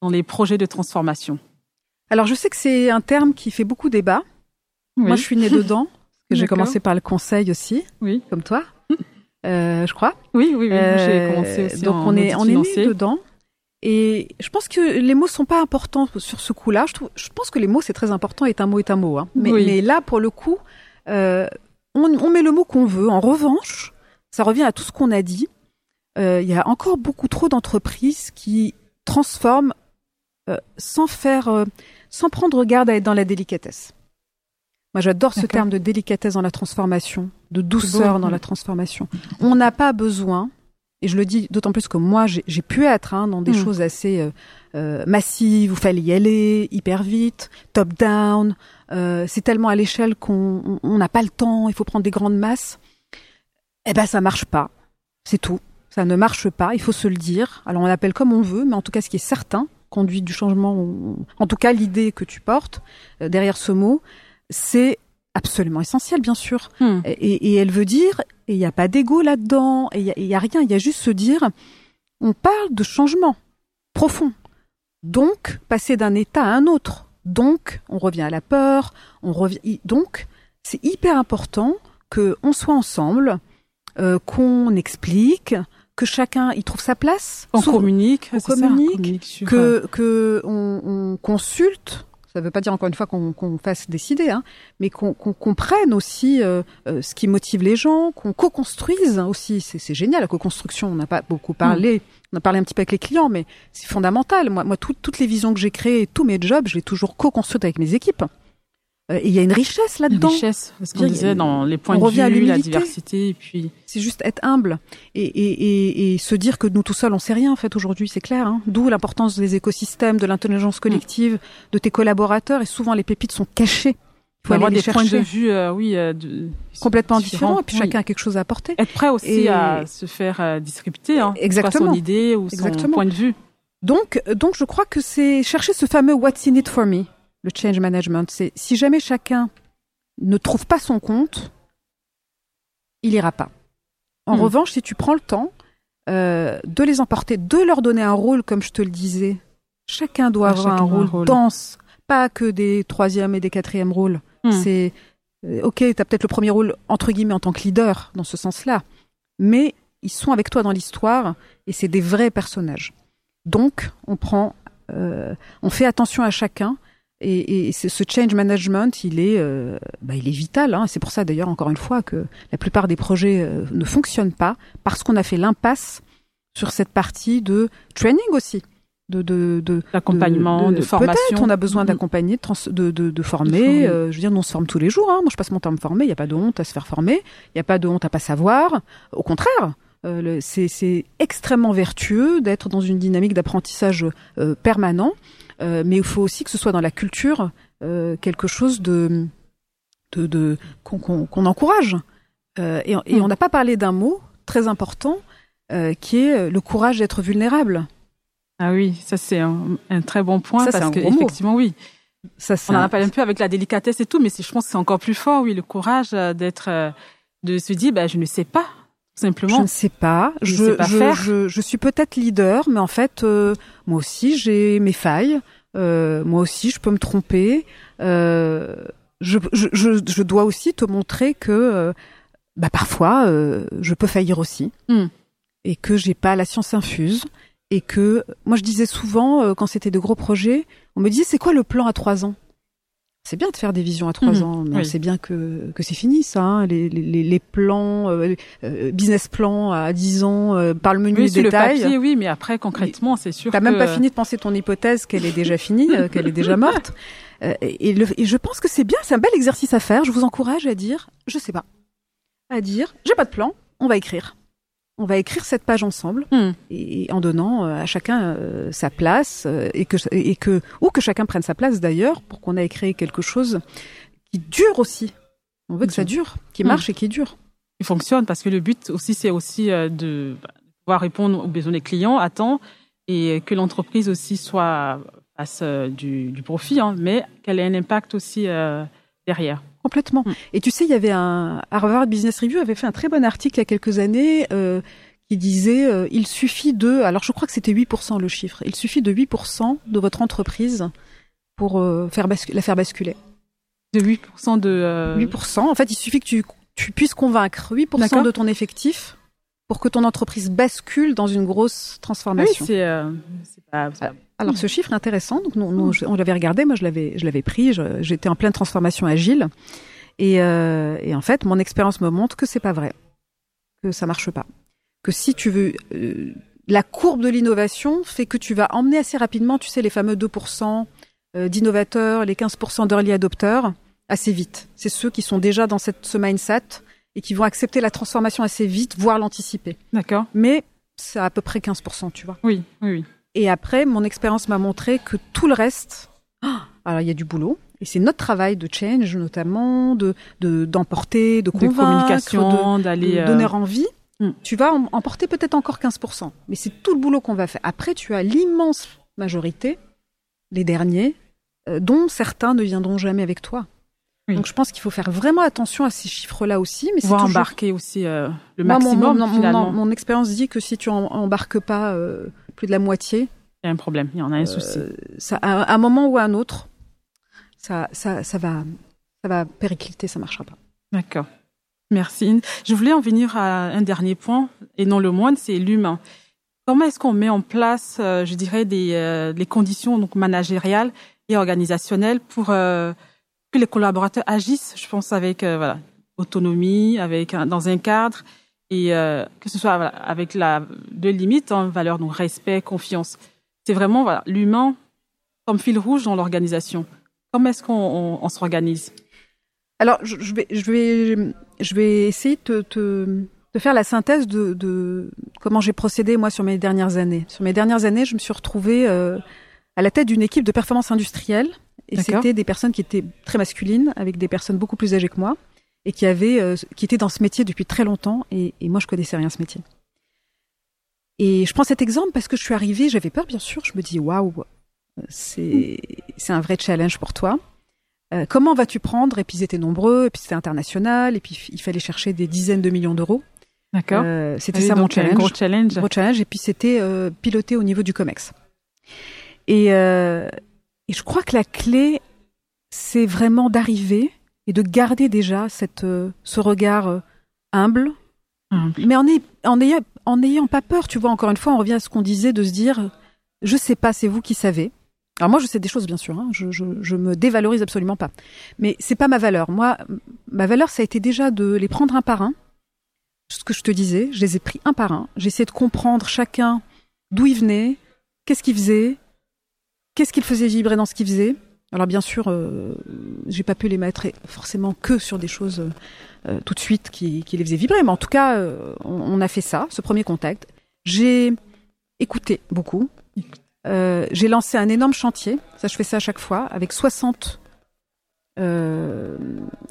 dans les projets de transformation Alors je sais que c'est un terme qui fait beaucoup débat. Moi, je suis née dedans. J'ai commencé par le conseil aussi, oui. comme toi, euh, je crois. Oui, oui, oui. J'ai euh, commencé aussi Donc on est on est né dedans. Et je pense que les mots sont pas importants sur ce coup-là. Je, trouve, je pense que les mots c'est très important. Et un mot est un mot. Hein. Mais, mais là, pour le coup, euh, on, on, met le mot qu'on veut. En revanche, ça revient à tout ce qu'on a dit. Euh, il y a encore beaucoup trop d'entreprises qui transforment euh, sans faire, sans prendre garde à être dans la délicatesse. Moi, j'adore ce terme de délicatesse dans la transformation, de douceur dans la transformation. On n'a pas besoin, et je le dis d'autant plus que moi, j'ai pu être hein, dans des mm. choses assez euh, euh, massives, où il fallait y aller hyper vite, top-down. Euh, c'est tellement à l'échelle qu'on n'a pas le temps, il faut prendre des grandes masses. Eh ben, ça marche pas. C'est tout. Ça ne marche pas, il faut se le dire. Alors, on l'appelle comme on veut, mais en tout cas, ce qui est certain, conduite du changement, en tout cas, l'idée que tu portes derrière ce mot, c'est absolument essentiel, bien sûr. Hmm. Et, elle veut dire, et il n'y a pas d'ego là-dedans, et il n'y a, rien, il y a juste se dire, on parle de changement profond. Donc, passer d'un état à un autre. Donc, on revient à la peur, on revient. Donc, c'est hyper important que on soit ensemble, euh, qu'on explique, que chacun y trouve sa place, on communique, on communique, que que on consulte, ça ne veut pas dire encore une fois qu'on fasse décider, hein, mais qu'on comprenne aussi euh, euh, ce qui motive les gens, qu'on co-construise aussi. C'est génial la co-construction. On n'a pas beaucoup parlé. Mm. On a parlé un petit peu avec les clients, mais c'est fondamental. Moi, moi toutes les visions que j'ai créées, tous mes jobs, je l'ai toujours co-construite avec mes équipes. Euh, et il y a une richesse là-dedans. Richesse, ce qu'on disait dans les points de vue, la diversité, et puis. C'est juste être humble et, et, et, et, se dire que nous tout seuls on sait rien en fait aujourd'hui, c'est clair. Hein D'où l'importance des écosystèmes, de l'intelligence collective, de tes collaborateurs. Et souvent les pépites sont cachées. Il faut avoir des points de vue, euh, oui, euh, complètement différents, et puis chacun a quelque chose à apporter. Être prêt aussi à se faire euh, disrupter, hein, exactement, son idée ou son point de vue. Donc, donc je crois que c'est chercher ce fameux What's in it for me le change management. C'est si jamais chacun ne trouve pas son compte, il ira pas. En hmm. revanche, si tu prends le temps euh, de les emporter, de leur donner un rôle, comme je te le disais, chacun doit avoir un rôle, dense, pas que des troisièmes et des quatrièmes rôles. Hmm. C'est euh, ok, tu as peut-être le premier rôle entre guillemets en tant que leader dans ce sens-là, mais ils sont avec toi dans l'histoire et c'est des vrais personnages. Donc, on prend, euh, on fait attention à chacun et, et ce change management, il est, euh, bah, il est vital. Hein. C'est pour ça d'ailleurs, encore une fois, que la plupart des projets euh, ne fonctionnent pas parce qu'on a fait l'impasse sur cette partie de training aussi, de de d'accompagnement, de, formation. Peut-être on a besoin mm-hmm. d'accompagner, de, de, de, former. Euh, je veux dire, on se forme tous les jours. Hein. Moi, je passe mon temps à me former. Il n'y a pas de honte à se faire former. Il n'y a pas de honte à pas savoir. Au contraire. Euh, c'est extrêmement vertueux d'être dans une dynamique d'apprentissage permanent euh, mais il faut aussi que ce soit dans la culture euh, quelque chose de, de, de qu'on encourage. Euh, et, et, hmm. on n'a pas parlé d'un mot très important qui est le courage d'être vulnérable. Ah oui, ça c'est un, un, très bon point ça, parce que effectivement oui. Ça, on en a parlé un peu avec la délicatesse et tout, mais je pense que c'est encore plus fort, oui, le courage d'être, de se dire, bah, je ne sais pas, simplement. Je ne sais pas. Je, je, sais pas je, faire. je, je suis peut-être leader, mais en fait, euh, moi aussi, j'ai mes failles. Euh, moi aussi, je peux me tromper. Euh, je, je, je, dois aussi te montrer que euh, bah, parfois, euh, je peux faillir aussi. Hmm. Et que j'ai pas la science infuse. Et que, moi, je disais souvent, quand c'était de gros projets, on me disait, c'est quoi le plan à trois ans? C'est bien de faire des visions à trois mhm. ans, mais c'est bien que, que c'est fini ça. Hein. Les, les, les, plans, euh, euh, business plan à dix ans, euh, par le menu oui, des détails. Le papier, oui, mais après concrètement, c'est sûr. T'as même pas fini de penser ton hypothèse qu'elle est déjà finie, qu'elle est déjà morte. Et, le, et, je pense que c'est bien, c'est un bel exercice à faire. Je vous encourage à dire, je sais pas, à dire, j'ai pas de plan, on va écrire on va écrire cette page ensemble hmm. et, en donnant euh, à chacun euh, sa place euh, et que et que ou que chacun prenne sa place d'ailleurs pour qu'on ait créé quelque chose qui dure aussi. On veut que ça dure, qui hmm. marche et qui dure. Qui fonctionne parce que le but aussi c'est aussi de pouvoir répondre aux besoins des clients à temps et que l'entreprise aussi soit fasse du, du profit, hein, mais qu'elle ait un impact aussi derrière. Complètement. Mm. Et tu sais, il y avait un Harvard Business Review avait fait un très bon article il y a quelques années euh, qui disait euh, il suffit de alors je crois que c'était 8% le chiffre. Il suffit de 8% de votre entreprise pour euh, faire la faire basculer. De 8% de 8%. En fait, il suffit que tu tu puisses convaincre 8% de ton effectif pour que ton entreprise bascule dans une grosse transformation. Oui, c'est pas, alors ce chiffre est intéressant. Donc nous, on l'avait regardé, moi je l'avais, je l'avais pris. J'étais en pleine transformation agile, et, euh, et en fait mon expérience me montre que c'est pas vrai, que ça marche pas, que si tu veux, euh, la courbe de l'innovation fait que tu vas emmener assez rapidement, tu sais les fameux 2% euh, d'innovateurs, les 15% d'early adopteurs, assez vite. C'est ceux qui sont déjà dans cette, ce mindset et qui vont accepter la transformation assez vite, voire l'anticiper. D'accord. Mais c'est à peu près 15%, tu vois. Oui, oui, oui. Et après, mon expérience m'a montré que tout le reste, alors il y a du boulot. Et c'est notre travail de change, notamment, de d'emporter, de, convaincre, de communication, d'aller euh, donner envie. Hmm. Tu vas emporter peut-être encore 15%, mais c'est tout le boulot qu'on va faire. Après, tu as l'immense majorité, les derniers, euh, dont certains ne viendront jamais avec toi. Donc je pense qu'il faut faire vraiment attention à ces chiffres-là aussi, mais c'est toujours... embarquer aussi euh, le maximum. mon, finalement. mon, expérience dit que si tu embarques pas plus de la moitié. Il y a un problème, il y en a un souci. Euh, ça, à un moment ou à un autre, ça, ça, ça va, ça va péricliter, ça marchera pas. D'accord. Merci. Je voulais en venir à un dernier point, et non le moindre, c'est l'humain. Comment est-ce qu'on met en place, euh, je dirais, des euh, les conditions donc managériales et organisationnelles pour que les collaborateurs agissent, je pense, avec voilà, autonomie, avec dans un cadre et euh, que ce soit avec la deux limites en hein, valeur donc respect confiance. C'est vraiment l'humain comme fil rouge dans l'organisation. Comment est-ce qu'on s'organise? Alors, je, vais, essayer de, faire la synthèse de, de comment j'ai procédé moi sur mes dernières années. Sur mes dernières années, je me suis retrouvée euh, à la tête d'une équipe de performance industrielle et c'était des personnes qui étaient très masculines avec des personnes beaucoup plus âgées que moi et qui avaient euh, qui étaient dans ce métier depuis très longtemps et, et moi je connaissais rien ce métier. Et je prends cet exemple parce que je suis arrivée, j'avais peur bien sûr, je me dis waouh, c'est c'est un vrai challenge pour toi. Euh, comment vas-tu prendre? Et puis ils étaient nombreux, et puis c'était international, et puis il fallait chercher des dizaines de millions d'euros. D'accord. Euh, c'était ça mon challenge. gros challenge. Gros challenge. Et puis c'était euh, piloté au niveau du Comex. Et, euh, et je crois que la clé, c'est vraiment d'arriver et de garder déjà cette, euh, ce regard humble, mais en, en, ayant, en ayant pas peur. Tu vois, encore une fois, on revient à ce qu'on disait de se dire, je sais pas, c'est vous qui savez. Alors moi, je sais des choses, bien sûr. Hein. Je, je, je, me dévalorise absolument pas. Mais c'est pas ma valeur. Moi, ma valeur, ça a été déjà de les prendre un par un ce que je te disais, je les ai pris un par un. J'ai essayé de comprendre chacun d'où il venait, qu'est-ce qu'il faisait, qu'est-ce qu'il faisait vibrer dans ce qu'il faisait? Alors bien sûr, euh, j'ai pas pu les mettre forcément que sur des choses euh, tout de suite qui, qui, les faisaient vibrer, mais en tout cas, euh, on, a fait ça, ce premier contact. J'ai écouté beaucoup. Euh, j'ai lancé un énorme chantier, ça je fais ça à chaque fois, avec 60 euh,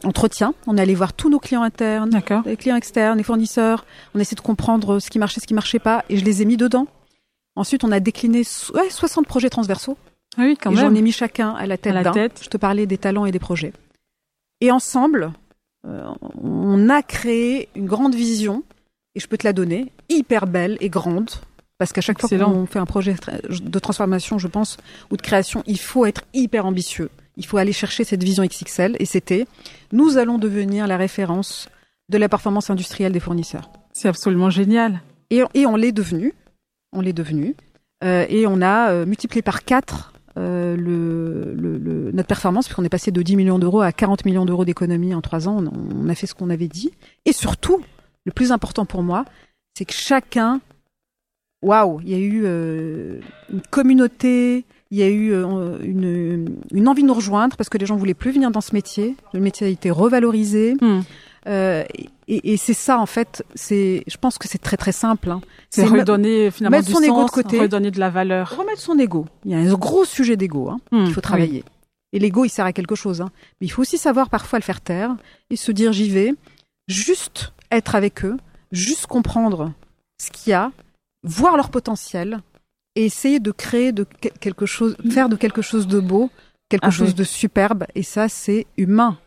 entretien. On est allé voir tous nos clients internes, les clients externes, les fournisseurs. On a essayé de comprendre ce qui marchait, ce qui marchait pas, et je les ai mis dedans. Ensuite, on a décliné ouais, 60 projets transversaux. Ah oui, quand et J'en ai mis chacun à la tête d'un. Je te parlais des talents et des projets. Et ensemble, euh, on a créé une grande vision, et je peux te la donner, hyper belle et grande. Parce qu'à chaque fois qu'on fait un projet de transformation, je pense, ou de création, il faut être hyper ambitieux il faut aller chercher cette vision XXL et c'était nous allons devenir la référence de la performance industrielle des fournisseurs. C'est absolument génial. Et, et on l'est devenu, on l'est devenu, euh, et on a euh, multiplié par 4 euh, le, le, notre performance, puisqu'on est passé de 10 millions d'euros à 40 millions d'euros d'économie en 3 ans. On, on, a fait ce qu'on avait dit. Et surtout, le plus important pour moi, c'est que chacun, waouh, il y a eu euh, une communauté, il y a eu euh, une, une, envie de nous rejoindre parce que les gens voulaient plus venir dans ce métier. Le métier a été revalorisé. Hmm. Euh, et, et c'est ça en fait. C'est, je pense que c'est très très simple. Hein. C'est redonner finalement mettre du son sens, de côté, redonner de la valeur, remettre son ego. Il y a un gros sujet d'ego hein, hmm. qu'il faut travailler. Et l'ego, il sert à quelque chose. Hein. Mais il faut aussi savoir parfois le faire taire et se dire j'y vais. Juste être avec eux, juste comprendre ce qu'il y a, voir leur potentiel et essayer de créer de quelque chose, faire de quelque chose de beau, quelque ah chose de superbe. Et ça, c'est humain.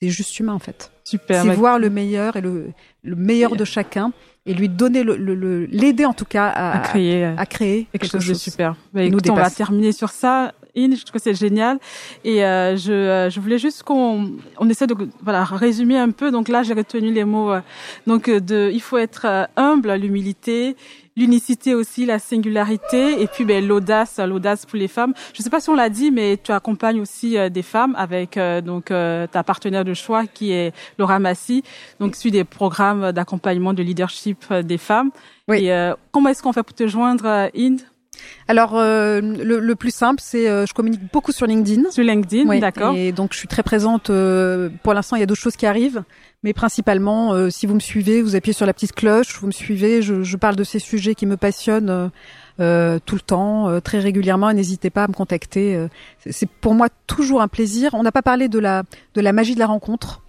C'est juste humain en fait. Super. C'est voir le meilleur et le, le meilleur de chacun et lui donner le, le, l'aider en tout cas à, à créer, à créer quelque, chose, de super. Bah, écoute, on va terminer sur ça. In, je trouve que c'est génial. Et euh, je, euh, je voulais juste qu'on on essaie de voilà résumer un peu. Donc là, j'ai retenu les mots. Euh, donc de, il faut être humble, l'humilité, l'unicité aussi, la singularité, et puis ben, l'audace, l'audace pour les femmes. Je ne sais pas si on l'a dit, mais tu accompagnes aussi euh, des femmes avec euh, donc euh, ta partenaire de choix qui est Laura Massy, donc suit des programmes d'accompagnement de leadership des femmes. Oui. Et comment est-ce qu'on fait pour te joindre, Inde? Alors le, le, plus simple, c'est je communique beaucoup sur LinkedIn. Sur LinkedIn, d'accord. Et donc je suis très présente. pour l'instant, il y a d'autres choses qui arrivent, mais principalement, euh, si vous me suivez, vous appuyez sur la petite cloche, vous me suivez, je, je parle de ces sujets qui me passionnent euh, euh tout le temps, très régulièrement. N'hésitez pas à me contacter. C'est pour moi toujours un plaisir. On n'a pas parlé de la de la magie de la rencontre.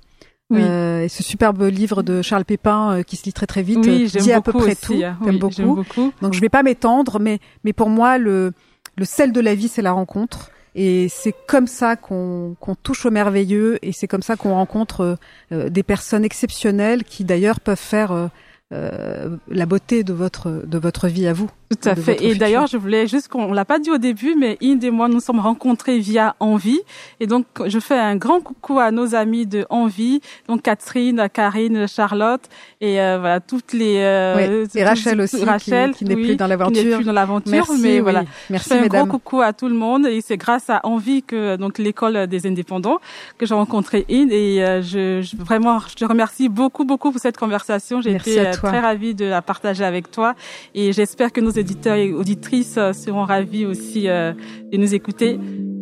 Oui. Euh, ce superbe livre de Charles Pépin qui se lit très très vite oui, dit à peu près tout. Hein. Oui, beaucoup. beaucoup. Donc je vais pas m'étendre, mais mais pour moi le le sel de la vie c'est la rencontre. Et c'est comme ça qu'on touche au merveilleux et c'est comme ça qu'on rencontre euh, des personnes exceptionnelles qui d'ailleurs peuvent faire euh, euh, la beauté de votre de votre vie à vous. Tout à fait. Et d'ailleurs, je voulais juste qu'on l'a pas dit au début, mais Inde et moi nous sommes rencontrés via Envie. Et donc, je fais un grand coucou à nos amis de Envie, donc Catherine, Karine, Charlotte et euh, voilà toutes les euh, et Rachel aussi, Rachel qui, n'est plus dans l'aventure. Qui n'est plus dans l'aventure, Merci, mais oui. voilà. Merci, je fais un gros coucou à tout le monde et c'est grâce à Envie que donc l'école des indépendants que j'ai rencontré Inde et euh, je, je, vraiment je te remercie beaucoup beaucoup pour cette conversation. J'ai été euh, très ravie de la partager avec toi et j'espère que nos éditeurs et auditrices euh, seront ravis aussi euh, de nous écouter.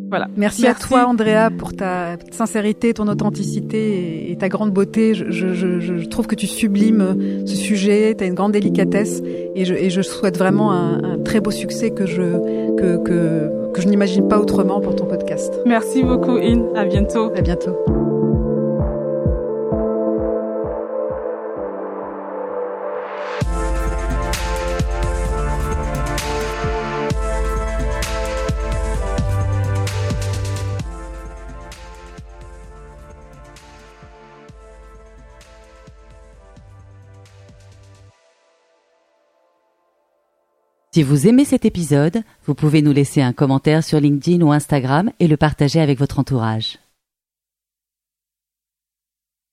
Voilà. Merci, à toi, Andrea, pour ta sincérité, ton authenticité et, ta grande beauté. Je, je, je, je, trouve que tu sublimes ce sujet. Tu as une grande délicatesse et je, et je souhaite vraiment un, un, très beau succès que je que que, que je n'imagine pas autrement pour ton podcast. Merci beaucoup, In. À bientôt. À bientôt. Si vous aimez cet épisode, vous pouvez nous laisser un commentaire sur LinkedIn ou Instagram et le partager avec votre entourage.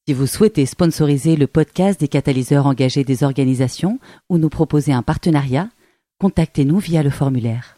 Si vous souhaitez sponsoriser le podcast des catalyseurs engagés des organisations ou nous proposer un partenariat, contactez-nous via le formulaire.